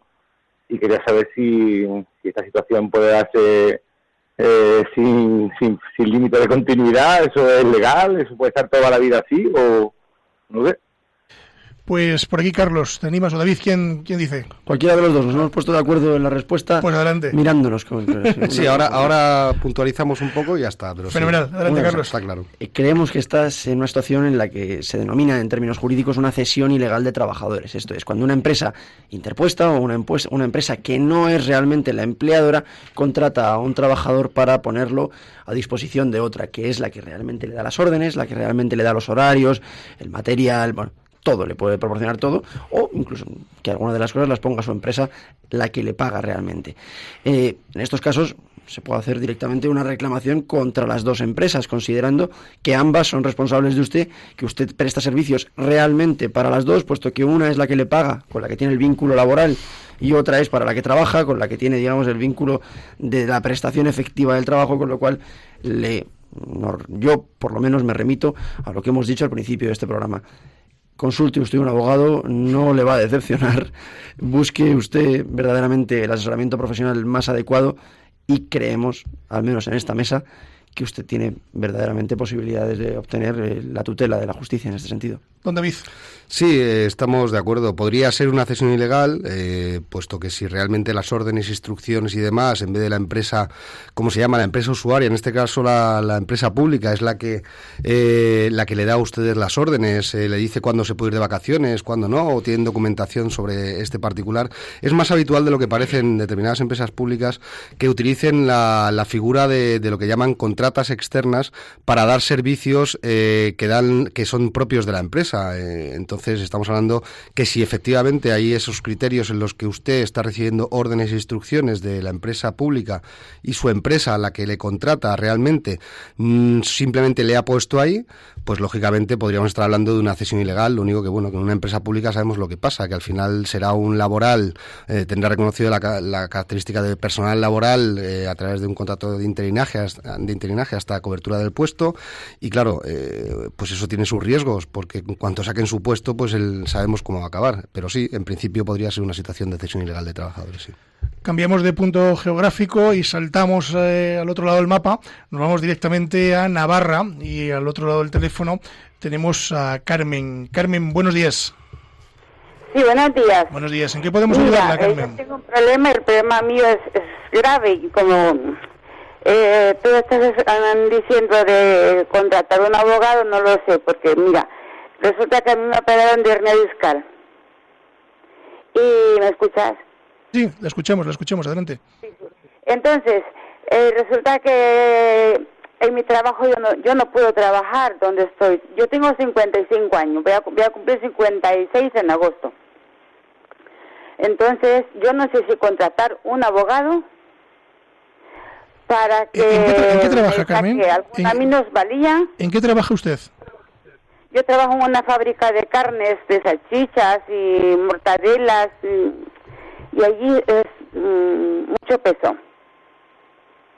[SPEAKER 8] y quería saber si, esta situación puede darse eh, sin, sin, sin límite de continuidad, eso es legal, eso puede estar toda la vida así o no sé.
[SPEAKER 1] Pues por aquí, Carlos, ¿te animas? ¿O David, quién, quién dice?
[SPEAKER 3] Cualquiera de los dos, nos hemos puesto de acuerdo en la respuesta.
[SPEAKER 1] Pues adelante.
[SPEAKER 3] Mirándonos. Con, <laughs>
[SPEAKER 4] sí, ahora, ahora puntualizamos un poco y ya está. Pero
[SPEAKER 1] Fenomenal, adelante, Carlos.
[SPEAKER 4] Está claro.
[SPEAKER 3] Eh, creemos que estás en una situación en la que se denomina en términos jurídicos una cesión ilegal de trabajadores. Esto es, cuando una empresa interpuesta o una, una empresa que no es realmente la empleadora contrata a un trabajador para ponerlo a disposición de otra, que es la que realmente le da las órdenes, la que realmente le da los horarios, el material, bueno, todo, le puede proporcionar todo, o incluso que alguna de las cosas las ponga su empresa la que le paga realmente. Eh, en estos casos se puede hacer directamente una reclamación contra las dos empresas, considerando que ambas son responsables de usted, que usted presta servicios realmente para las dos, puesto que una es la que le paga, con la que tiene el vínculo laboral, y otra es para la que trabaja, con la que tiene, digamos, el vínculo de la prestación efectiva del trabajo, con lo cual le, yo por lo menos me remito a lo que hemos dicho al principio de este programa consulte usted un abogado, no le va a decepcionar, busque usted verdaderamente el asesoramiento profesional más adecuado y creemos, al menos en esta mesa, que usted tiene verdaderamente posibilidades de obtener eh, la tutela de la justicia en este sentido.
[SPEAKER 1] Don David.
[SPEAKER 4] Sí, eh, estamos de acuerdo. Podría ser una cesión ilegal, eh, puesto que si realmente las órdenes, instrucciones y demás, en vez de la empresa, ¿cómo se llama? La empresa usuaria, en este caso la, empresa pública, es la que la que le da a ustedes las órdenes, le dice cuándo se puede ir de vacaciones, cuándo no, o tienen documentación sobre este particular. Es más habitual de lo que parece en determinadas empresas públicas que utilicen la, figura de, de lo que llaman contratos contratas externas para dar servicios eh, que dan que son propios de la empresa. Eh, entonces estamos hablando que si efectivamente hay esos criterios en los que usted está recibiendo órdenes e instrucciones de la empresa pública y su empresa, a la que le contrata realmente, mm, simplemente le ha puesto ahí, pues lógicamente podríamos estar hablando de una cesión ilegal. Lo único que, bueno, que en una empresa pública sabemos lo que pasa, que al final será un laboral, eh, tendrá reconocido la, característica de personal laboral a través de un contrato de interinaje, de interinaje hasta cobertura del puesto y claro, eh, pues eso tiene sus riesgos porque en cuanto saquen su puesto pues el, sabemos cómo va a acabar, pero sí, en principio podría ser una situación de cesión ilegal de trabajadores, sí.
[SPEAKER 1] Cambiamos de punto geográfico y saltamos eh, al otro lado del mapa. Nos vamos directamente a Navarra y al otro lado del teléfono tenemos a Carmen. Carmen, buenos días.
[SPEAKER 9] Sí, buenos días.
[SPEAKER 1] Buenos días. ¿En qué podemos ayudarla, Carmen?
[SPEAKER 9] Yo tengo un problema, el problema mío es, es grave y como eh, tú estás diciendo de contratar un abogado, no lo sé, porque mira, resulta que a mí me operaron de hernia discal. ¿Y me escuchas?
[SPEAKER 1] Sí, la escuchamos, la escuchamos, adelante.
[SPEAKER 9] Entonces, eh, resulta que en mi trabajo yo no, yo no puedo trabajar donde estoy. Yo tengo 55 años, voy a, voy a cumplir 56 en agosto. Entonces, yo no sé si contratar un abogado para que
[SPEAKER 1] ¿En qué, trabaja, Carmen?
[SPEAKER 9] ¿En, valía.
[SPEAKER 1] ¿En qué trabaja usted?
[SPEAKER 9] Yo trabajo en una fábrica de carnes, de salchichas y mortadelas y, allí es mm, mucho peso.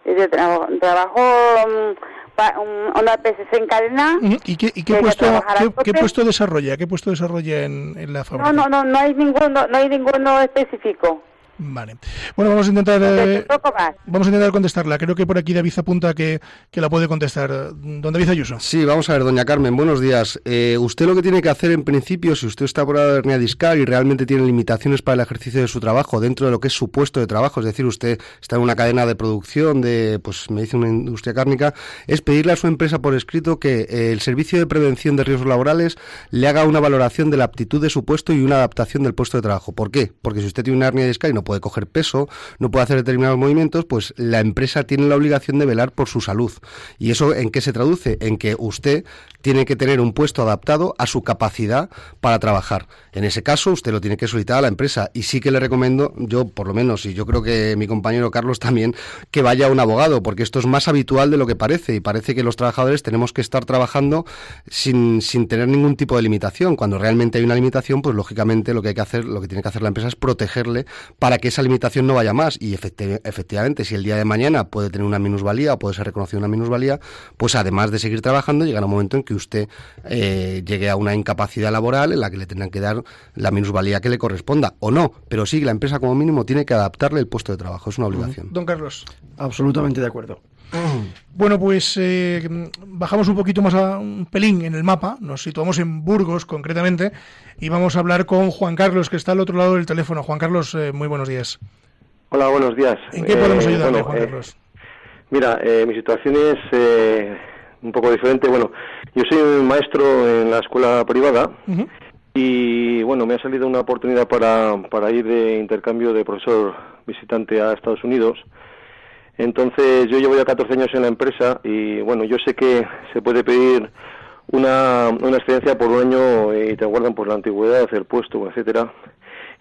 [SPEAKER 9] Yo trabajo, trabajo um, una veces en cadena.
[SPEAKER 1] ¿Y qué, y qué puesto, qué, puesto desarrolla? ¿Qué puesto desarrolla en, en la fábrica?
[SPEAKER 9] No, no, no, no hay ninguno, no hay ninguno específico.
[SPEAKER 1] Vale. Bueno, vamos a intentar eh, vamos a intentar contestarla. Creo que por aquí David apunta que, que la puede contestar. Don David Ayuso.
[SPEAKER 4] Sí, vamos a ver, doña Carmen, buenos días. Eh, usted lo que tiene que hacer en principio, si usted está por la hernia discal y realmente tiene limitaciones para el ejercicio de su trabajo dentro de lo que es su puesto de trabajo, es decir, usted está en una cadena de producción de, pues me dice una industria cárnica, es pedirle a su empresa por escrito que eh, el servicio de prevención de riesgos laborales le haga una valoración de la aptitud de su puesto y una adaptación del puesto de trabajo. ¿Por qué? Porque si usted tiene una hernia discal y no puede coger peso, no puede hacer determinados movimientos, pues la empresa tiene la obligación de velar por su salud. ¿Y eso en qué se traduce? En que usted tiene que tener un puesto adaptado a su capacidad para trabajar. En ese caso, usted lo tiene que solicitar a la empresa. Y sí que le recomiendo, yo por lo menos, y yo creo que mi compañero Carlos también, que vaya a un abogado, porque esto es más habitual de lo que parece. Y parece que los trabajadores tenemos que estar trabajando sin, sin tener ningún tipo de limitación. Cuando realmente hay una limitación, pues lógicamente lo que hay que hacer, lo que tiene que hacer la empresa es protegerle para que esa limitación no vaya más. Y efectivamente, si el día de mañana puede tener una minusvalía o puede ser reconocida una minusvalía, pues además de seguir trabajando, llegará un momento en que usted eh, llegue a una incapacidad laboral en la que le tendrán que dar la minusvalía que le corresponda, o no, pero sí, la empresa como mínimo tiene que adaptarle el puesto de trabajo, es una obligación.
[SPEAKER 1] Don Carlos.
[SPEAKER 3] Absolutamente de acuerdo. <clears throat>
[SPEAKER 1] Bueno, pues eh, bajamos un poquito más a un pelín en el mapa, nos situamos en Burgos concretamente y vamos a hablar con Juan Carlos, que está al otro lado del teléfono. Juan Carlos, eh, muy buenos días.
[SPEAKER 10] Hola, buenos días.
[SPEAKER 1] ¿En qué podemos ayudarle, Juan Carlos?
[SPEAKER 10] Mira, mi situación es un poco diferente. Bueno, yo soy un maestro en la escuela privada y bueno, me ha salido una oportunidad para, para ir de intercambio de profesor visitante a Estados Unidos. Entonces yo llevo ya 14 años en la empresa y bueno, yo sé que se puede pedir una, una excedencia por un año y te guardan por la antigüedad, el puesto, etcétera.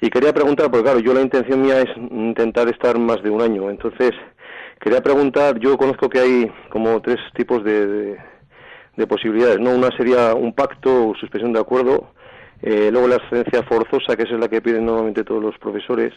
[SPEAKER 10] Y quería preguntar, porque claro, yo la intención mía es intentar estar más de un año. Entonces, quería preguntar, yo conozco que hay como tres tipos de, de posibilidades, ¿no? Una sería un pacto o suspensión de acuerdo, eh, luego la excedencia forzosa, que es la que piden normalmente todos los profesores,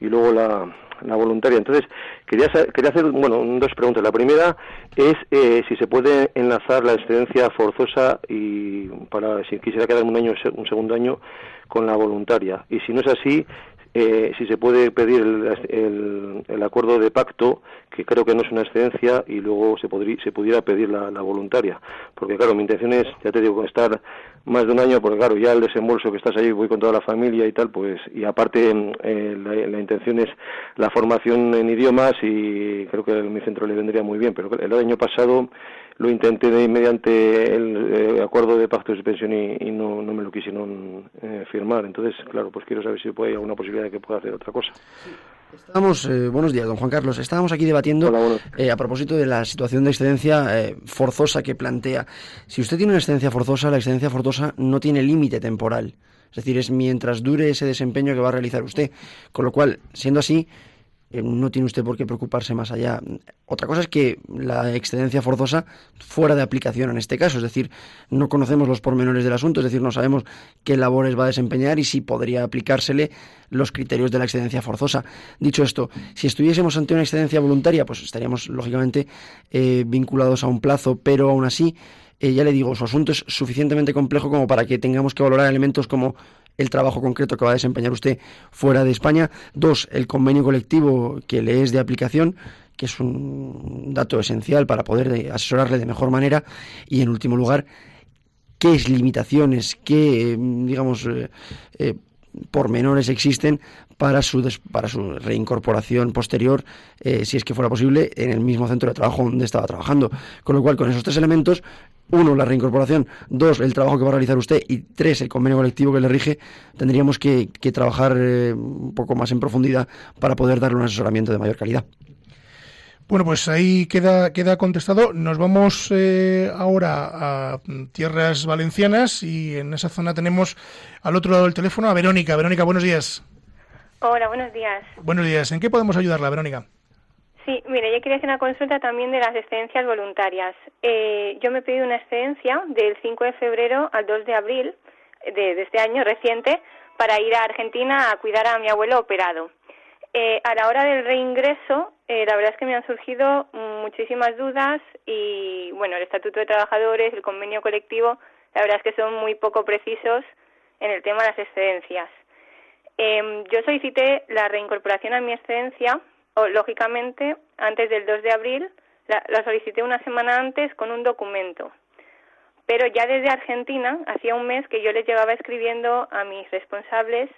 [SPEAKER 10] y luego la, la voluntaria. Entonces, quería, quería hacer, bueno, dos preguntas. La primera es eh, si se puede enlazar la excedencia forzosa y para, si quisiera quedar un año, un segundo año, con la voluntaria. Y si no es así, eh, si se puede pedir el, el, acuerdo de pacto, que creo que no es una excedencia, y luego se, podría, se pudiera pedir la, la, voluntaria. Porque, claro, mi intención es, ya te digo, estar más de un año, porque, claro, ya el desembolso que estás allí, voy con toda la familia y tal, pues, y aparte eh, la, intención es la formación en idiomas y creo que mi centro le vendría muy bien. Pero el año pasado lo intenté mediante el eh, acuerdo de pacto de suspensión y, no, no, me lo quisieron eh, firmar. Entonces, claro, pues quiero saber si hay alguna posibilidad de que pueda hacer otra cosa.
[SPEAKER 3] Estábamos, eh, buenos días, don Juan Carlos. Estábamos aquí debatiendo a propósito de la situación de excedencia forzosa que plantea. Si usted tiene una excedencia forzosa, la excedencia forzosa no tiene límite temporal. Es decir, es mientras dure ese desempeño que va a realizar usted. Con lo cual, siendo así, eh, no tiene usted por qué preocuparse más allá. Otra cosa es que la excedencia forzosa fuera de aplicación en este caso, es decir, no conocemos los pormenores del asunto, es decir, no sabemos qué labores va a desempeñar y si podría aplicársele los criterios de la excedencia forzosa. Dicho esto, si estuviésemos ante una excedencia voluntaria, pues estaríamos lógicamente eh, vinculados a un plazo, pero aún así eh, ya le digo, su asunto es suficientemente complejo como para que tengamos que valorar elementos como el trabajo concreto que va a desempeñar usted fuera de España. Dos, el convenio colectivo que le es de aplicación que es un dato esencial para poder asesorarle de mejor manera. Y en último lugar, qué limitaciones, qué, digamos, eh, eh, pormenores existen para su, para su reincorporación posterior, eh, si es que fuera posible, en el mismo centro de trabajo donde estaba trabajando. Con lo cual, con esos tres elementos, uno, la reincorporación, dos, el trabajo que va a realizar usted y tres, el convenio colectivo que le rige, tendríamos que, trabajar eh, un poco más en profundidad para poder darle un asesoramiento de mayor calidad.
[SPEAKER 1] Bueno, pues ahí queda, queda contestado. Nos vamos eh, ahora a tierras valencianas y en esa zona tenemos al otro lado del teléfono a Verónica. Verónica, buenos días.
[SPEAKER 11] Hola, buenos días.
[SPEAKER 1] Buenos días. ¿En qué podemos ayudarla, Verónica?
[SPEAKER 11] Sí, mire, yo quería hacer una consulta también de las excedencias voluntarias. Eh, yo me he pedido una excedencia del 5 de febrero al 2 de abril de, este año reciente para ir a Argentina a cuidar a mi abuelo operado. Eh, a la hora del reingreso, eh, la verdad es que me han surgido muchísimas dudas y, bueno, el Estatuto de Trabajadores, el convenio colectivo, la verdad es que son muy poco precisos en el tema de las excedencias. Em, yo solicité la reincorporación a mi excedencia lógicamente, antes del 2 de abril, la, solicité una semana antes con un documento. Pero ya desde Argentina, hacía un mes que yo les llevaba escribiendo a mis responsables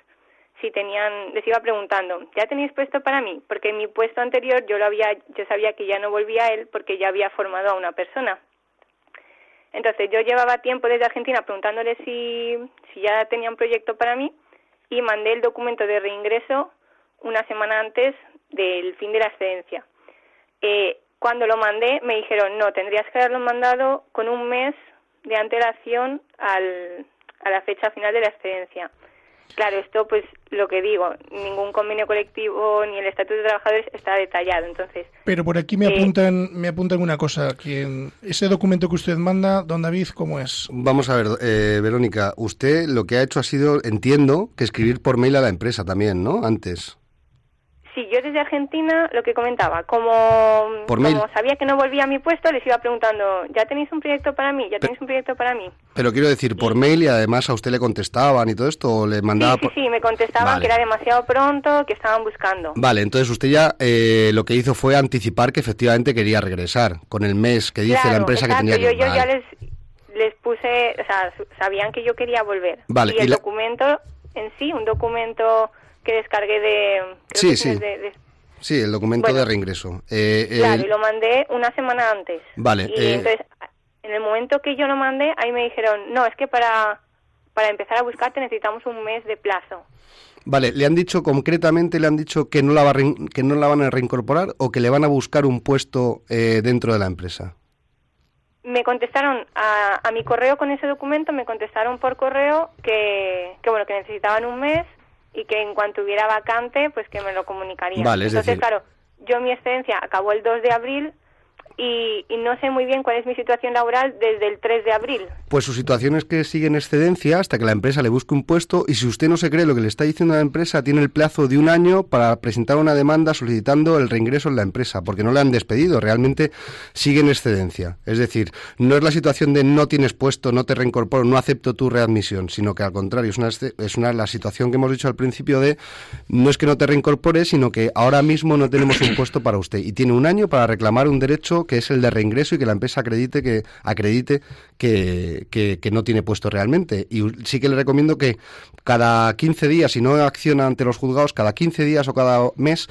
[SPEAKER 11] si tenían, les iba preguntando, ¿ya tenéis puesto para mí? Porque en mi puesto anterior yo lo había, yo sabía que ya no volvía a él porque ya había formado a una persona. Entonces yo llevaba tiempo desde Argentina preguntándoles si, si ya tenían proyecto para mí y mandé el documento de reingreso una semana antes del fin de la excedencia. Eh, cuando lo mandé me dijeron, no, tendrías que haberlo mandado con un mes de antelación al, a la fecha final de la excedencia. Claro, esto pues lo que digo, ningún convenio colectivo ni el estatuto de trabajadores está detallado, entonces.
[SPEAKER 1] Pero por aquí me eh, apuntan me apuntan una cosa, que ese documento que usted manda, don David, ¿cómo es?
[SPEAKER 4] Vamos a ver, eh, Verónica, usted lo que ha hecho ha sido, entiendo, que escribir por mail a la empresa también, ¿no? Antes.
[SPEAKER 11] Sí, yo desde Argentina lo que comentaba, como, sabía que no volvía a mi puesto, les iba preguntando, ¿ya tenéis un proyecto para mí? ¿Ya tenéis un proyecto para mí?
[SPEAKER 4] Pero quiero decir, por mail y además a usted le contestaban y todo esto, o le mandaba...
[SPEAKER 11] Sí, sí, sí, me contestaban que era demasiado pronto, que estaban buscando.
[SPEAKER 4] Vale, entonces usted ya eh, lo que hizo fue anticipar que efectivamente quería regresar, con el mes que dice la empresa que tenía que...
[SPEAKER 11] Yo, yo ya les, les puse, o sea, sabían que yo quería volver.
[SPEAKER 4] Vale,
[SPEAKER 11] y el documento en sí, un documento que descargué de...
[SPEAKER 4] sí, sí. Sí, el documento de reingreso.
[SPEAKER 11] Eh, claro, y lo mandé una semana antes.
[SPEAKER 4] Vale.
[SPEAKER 11] Y eh, entonces, en el momento que yo lo mandé, ahí me dijeron, no, es que para, para empezar a buscarte necesitamos un mes de plazo.
[SPEAKER 4] Vale, ¿le han dicho concretamente, le han dicho que no la, va que no la van a reincorporar o que le van a buscar un puesto eh, dentro de la empresa?
[SPEAKER 11] Me contestaron a, a, mi correo con ese documento, me contestaron por correo que, que, bueno, que necesitaban un mes y que en cuanto hubiera vacante, pues que me lo comunicarían. Entonces, claro, yo mi excedencia acabó el 2 de abril y, no sé muy bien cuál es mi situación laboral desde el 3 de abril.
[SPEAKER 4] Pues su situación es que sigue en excedencia hasta que la empresa le busque un puesto y si usted no se cree lo que le está diciendo la empresa, tiene el plazo de un año para presentar una demanda solicitando el reingreso en la empresa, porque no le han despedido, realmente sigue en excedencia. Es decir, no es la situación de no tienes puesto, no te reincorporo, no acepto tu readmisión, sino que al contrario, es una, es una la situación que hemos dicho al principio de no es que no te reincorpore, sino que ahora mismo no tenemos un puesto para usted y tiene un año para reclamar un derecho que es el de reingreso y que la empresa acredite que acredite que, que, no tiene puesto realmente. Y sí que le recomiendo que cada 15 días, si no acciona ante los juzgados, cada 15 días o cada mes,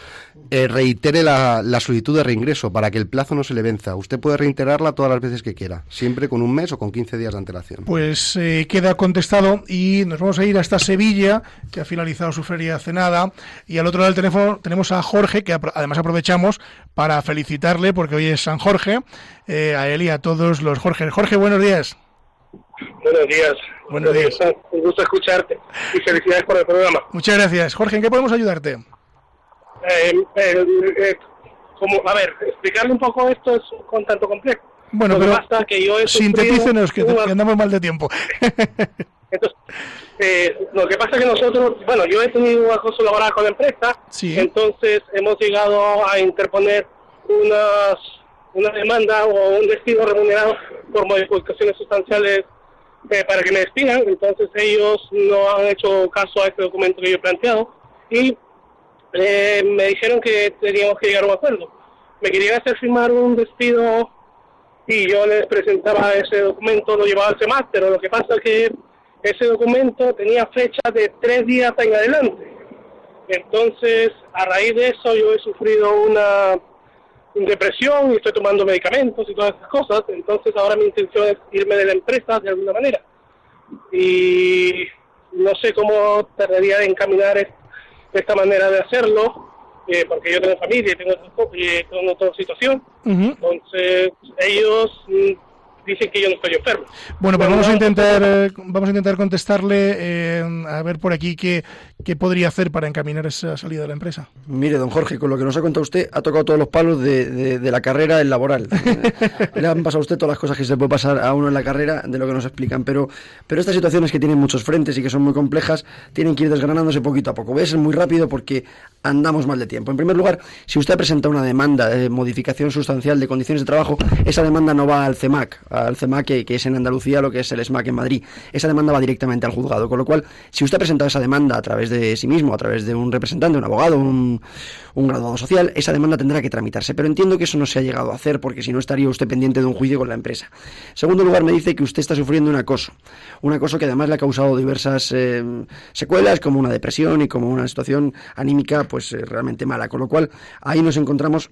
[SPEAKER 4] eh, reitere la, solicitud de reingreso para que el plazo no se le venza. Usted puede reiterarla todas las veces que quiera, siempre con un mes o con 15 días de antelación.
[SPEAKER 1] Pues eh, queda contestado y nos vamos a ir hasta Sevilla, que ha finalizado su feria cenada. Y al otro lado del teléfono tenemos a Jorge, que además aprovechamos para felicitarle porque hoy es San Jorge, eh, a él y a todos los Jorge. Jorge, buenos días.
[SPEAKER 12] Buenos días.
[SPEAKER 1] Buenos días.
[SPEAKER 12] Un gusto escucharte y felicidades por el programa.
[SPEAKER 1] Muchas gracias. Jorge, ¿en qué podemos ayudarte?
[SPEAKER 12] Eh, eh, eh, como, a ver, explicarle un poco esto es un tanto complejo.
[SPEAKER 1] Bueno, pero que yo sintetícenos que, andamos mal de tiempo. <laughs>
[SPEAKER 12] Entonces, lo que pasa es que nosotros, bueno, yo he tenido un acoso laboral con la empresa, entonces hemos llegado a interponer unas, una demanda o un despido remunerado por modificaciones sustanciales para que me despidan, entonces ellos no han hecho caso a este documento que yo he planteado y eh, me dijeron que teníamos que llegar a un acuerdo. Me querían hacer firmar un despido y yo les presentaba ese documento, lo llevaba al CEMAT, pero lo que pasa es que ese documento tenía fecha de tres días en adelante. Entonces, a raíz de eso, yo he sufrido una depresión y estoy tomando medicamentos y todas esas cosas. Entonces, ahora mi intención es irme de la empresa de alguna manera. Y no sé cómo trataría de encaminar esta manera de hacerlo, eh, porque yo tengo familia y tengo, eh, tengo otra situación. Entonces, ellos mm, dicen que yo no estoy enfermo.
[SPEAKER 1] Bueno, pues vamos a intentar eh, vamos a intentar contestarle eh, a ver por aquí qué, qué podría hacer para encaminar esa salida de la empresa.
[SPEAKER 3] Mire, don Jorge, con lo que nos ha contado usted, ha tocado todos los palos de, de, la carrera en laboral. <laughs> Le han pasado a usted todas las cosas que se puede pasar a uno en la carrera de lo que nos explican, pero, pero estas situaciones que tienen muchos frentes y que son muy complejas, tienen que ir desgranándose poquito a poco. Voy a ser muy rápido porque andamos mal de tiempo. En primer lugar, si usted presenta una demanda de modificación sustancial de condiciones de trabajo, esa demanda no va al CEMAC, al CEMAC que, es en Andalucía lo que es el SMAC en Madrid. Esa demanda va directamente al juzgado, con lo cual, si usted ha presentado esa demanda a través de sí mismo, a través de un representante, un abogado, un, un graduado social, esa demanda tendrá que tramitarse. Pero entiendo que eso no se ha llegado a hacer porque si no estaría usted pendiente de un juicio con la empresa. En segundo lugar, me dice que usted está sufriendo un acoso. Un acoso que además le ha causado diversas eh, secuelas, como una depresión y como una situación anímica pues eh, realmente mala. Con lo cual, ahí nos encontramos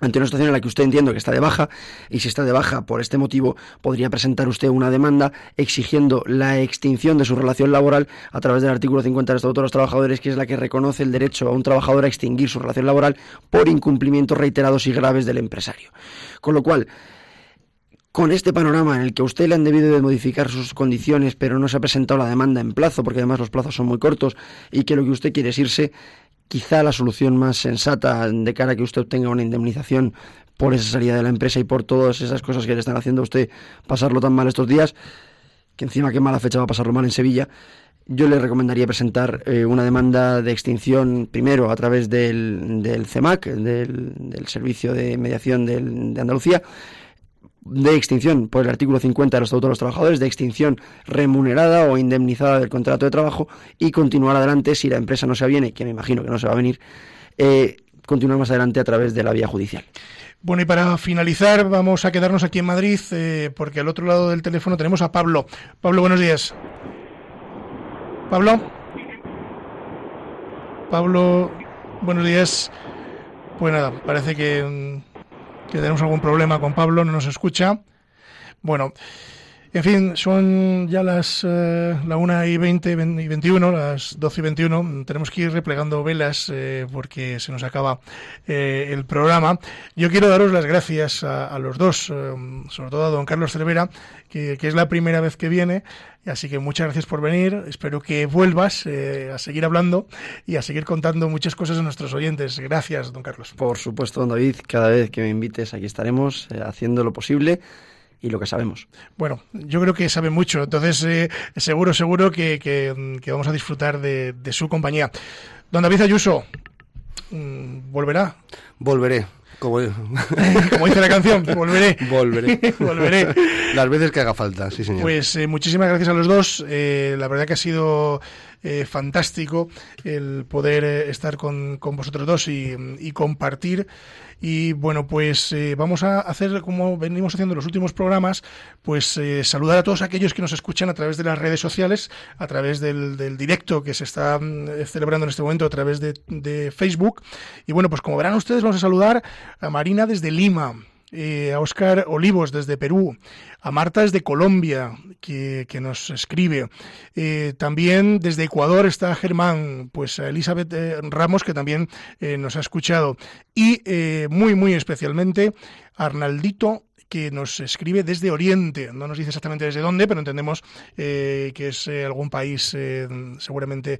[SPEAKER 3] ante una situación en la que usted entiendo que está de baja y si está de baja por este motivo podría presentar usted una demanda exigiendo la extinción de su relación laboral a través del artículo 50 del Estatuto de los Trabajadores que es la que reconoce el derecho a un trabajador a extinguir su relación laboral por incumplimientos reiterados y graves del empresario. Con lo cual, con este panorama en el que a usted le han debido de modificar sus condiciones, pero no se ha presentado la demanda en plazo, porque además los plazos son muy cortos, y que lo que usted quiere es irse, quizá la solución más sensata de cara a que usted obtenga una indemnización por esa salida de la empresa y por todas esas cosas que le están haciendo a usted pasarlo tan mal estos días, que encima qué mala fecha va a pasarlo mal en Sevilla, yo le recomendaría presentar eh, una demanda de extinción primero a través del, del CEMAC, del, Servicio de Mediación de Andalucía, de extinción por el artículo 50 de los Estatutos de los Trabajadores, de extinción remunerada o indemnizada del contrato de trabajo y continuar adelante si la empresa no se viene, que me imagino que no se va a venir, eh, continuar más adelante a través de la vía judicial.
[SPEAKER 1] Bueno, y para finalizar, vamos a quedarnos aquí en Madrid, eh, porque al otro lado del teléfono tenemos a Pablo. Pablo, buenos días. Pablo. Pablo, buenos días. Pues nada, parece que, mm, que tenemos algún problema con Pablo, no nos escucha. Bueno, en fin, son ya las eh, la 1 y 20 y 21, las 12 y 21. Tenemos que ir replegando velas eh, porque se nos acaba eh, el programa. Yo quiero daros las gracias a, los dos, sobre todo a don Carlos Cervera, que, que, es la primera vez que viene. Así que muchas gracias por venir. Espero que vuelvas a seguir hablando y a seguir contando muchas cosas a nuestros oyentes. Gracias, don Carlos.
[SPEAKER 3] Por supuesto, don David. Cada vez que me invites, aquí estaremos haciendo lo posible y lo que sabemos.
[SPEAKER 1] Bueno, yo creo que sabe mucho, entonces eh, seguro, seguro que, que, vamos a disfrutar de, su compañía. Don David Ayuso, mm, ¿volverá?
[SPEAKER 4] Volveré. Como, <laughs>
[SPEAKER 1] Como, dice la canción, volveré. <laughs>
[SPEAKER 4] Volveré. <laughs>
[SPEAKER 1] volveré.
[SPEAKER 4] Las veces que haga falta, sí, señor.
[SPEAKER 1] Pues eh, muchísimas gracias a los dos. Eh, la verdad que ha sido fantástico el poder estar con, con vosotros dos y, y compartir y bueno, pues eh, vamos a hacer como venimos haciendo en los últimos programas, pues eh, saludar a todos aquellos que nos escuchan a través de las redes sociales, a través del, del directo que se está mm, celebrando en este momento a través de, de Facebook. Y bueno, pues como verán ustedes, vamos a saludar a Marina desde Lima. Eh, a Oscar Olivos desde Perú, a Marta desde Colombia, que, nos escribe. Eh, también desde Ecuador está Germán, pues a Elizabeth eh, Ramos, que también nos ha escuchado. Y muy, muy especialmente Arnaldito que nos escribe desde Oriente. No nos dice exactamente desde dónde, pero entendemos eh, que es eh, algún país eh, seguramente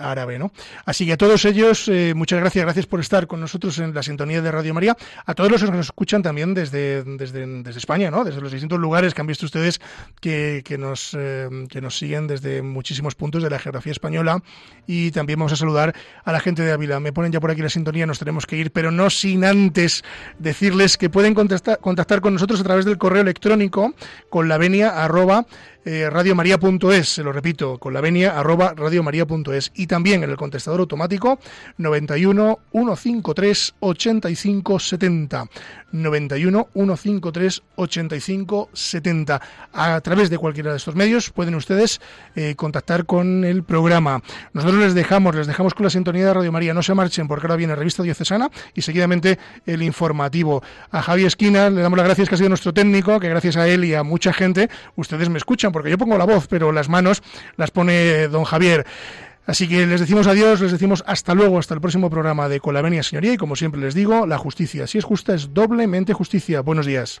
[SPEAKER 1] árabe. ¿no? Así que a todos ellos, muchas gracias. Gracias por estar con nosotros en la sintonía de Radio María. A todos los que nos escuchan también desde, desde, desde España, ¿no? desde los distintos lugares que han visto ustedes que, que nos, que nos siguen desde muchísimos puntos de la geografía española. Y también vamos a saludar a la gente de Ávila. Me ponen ya por aquí la sintonía, nos tenemos que ir, pero no sin antes decirles que pueden contestar contactar con nosotros a través del correo electrónico con la venia arroba eh, radiomaria.es, se lo repito, con la venia arroba radiomaria.es y también en el contestador automático 91 153 85 70 91 153 85 70 a través de cualquiera de estos medios pueden ustedes eh, contactar con el programa. Nosotros les dejamos les dejamos con la sintonía de Radio María. No se marchen porque ahora viene Revista Diocesana y seguidamente el informativo. A Javi Esquina le damos las gracias que ha sido nuestro técnico que gracias a él y a mucha gente ustedes me escuchan porque yo pongo la voz, pero las manos las pone don Javier. Así que les decimos adiós, les decimos hasta luego, hasta el próximo programa de Colavenia Señoría y como siempre les digo, la justicia, si es justa, es doblemente justicia. Buenos días.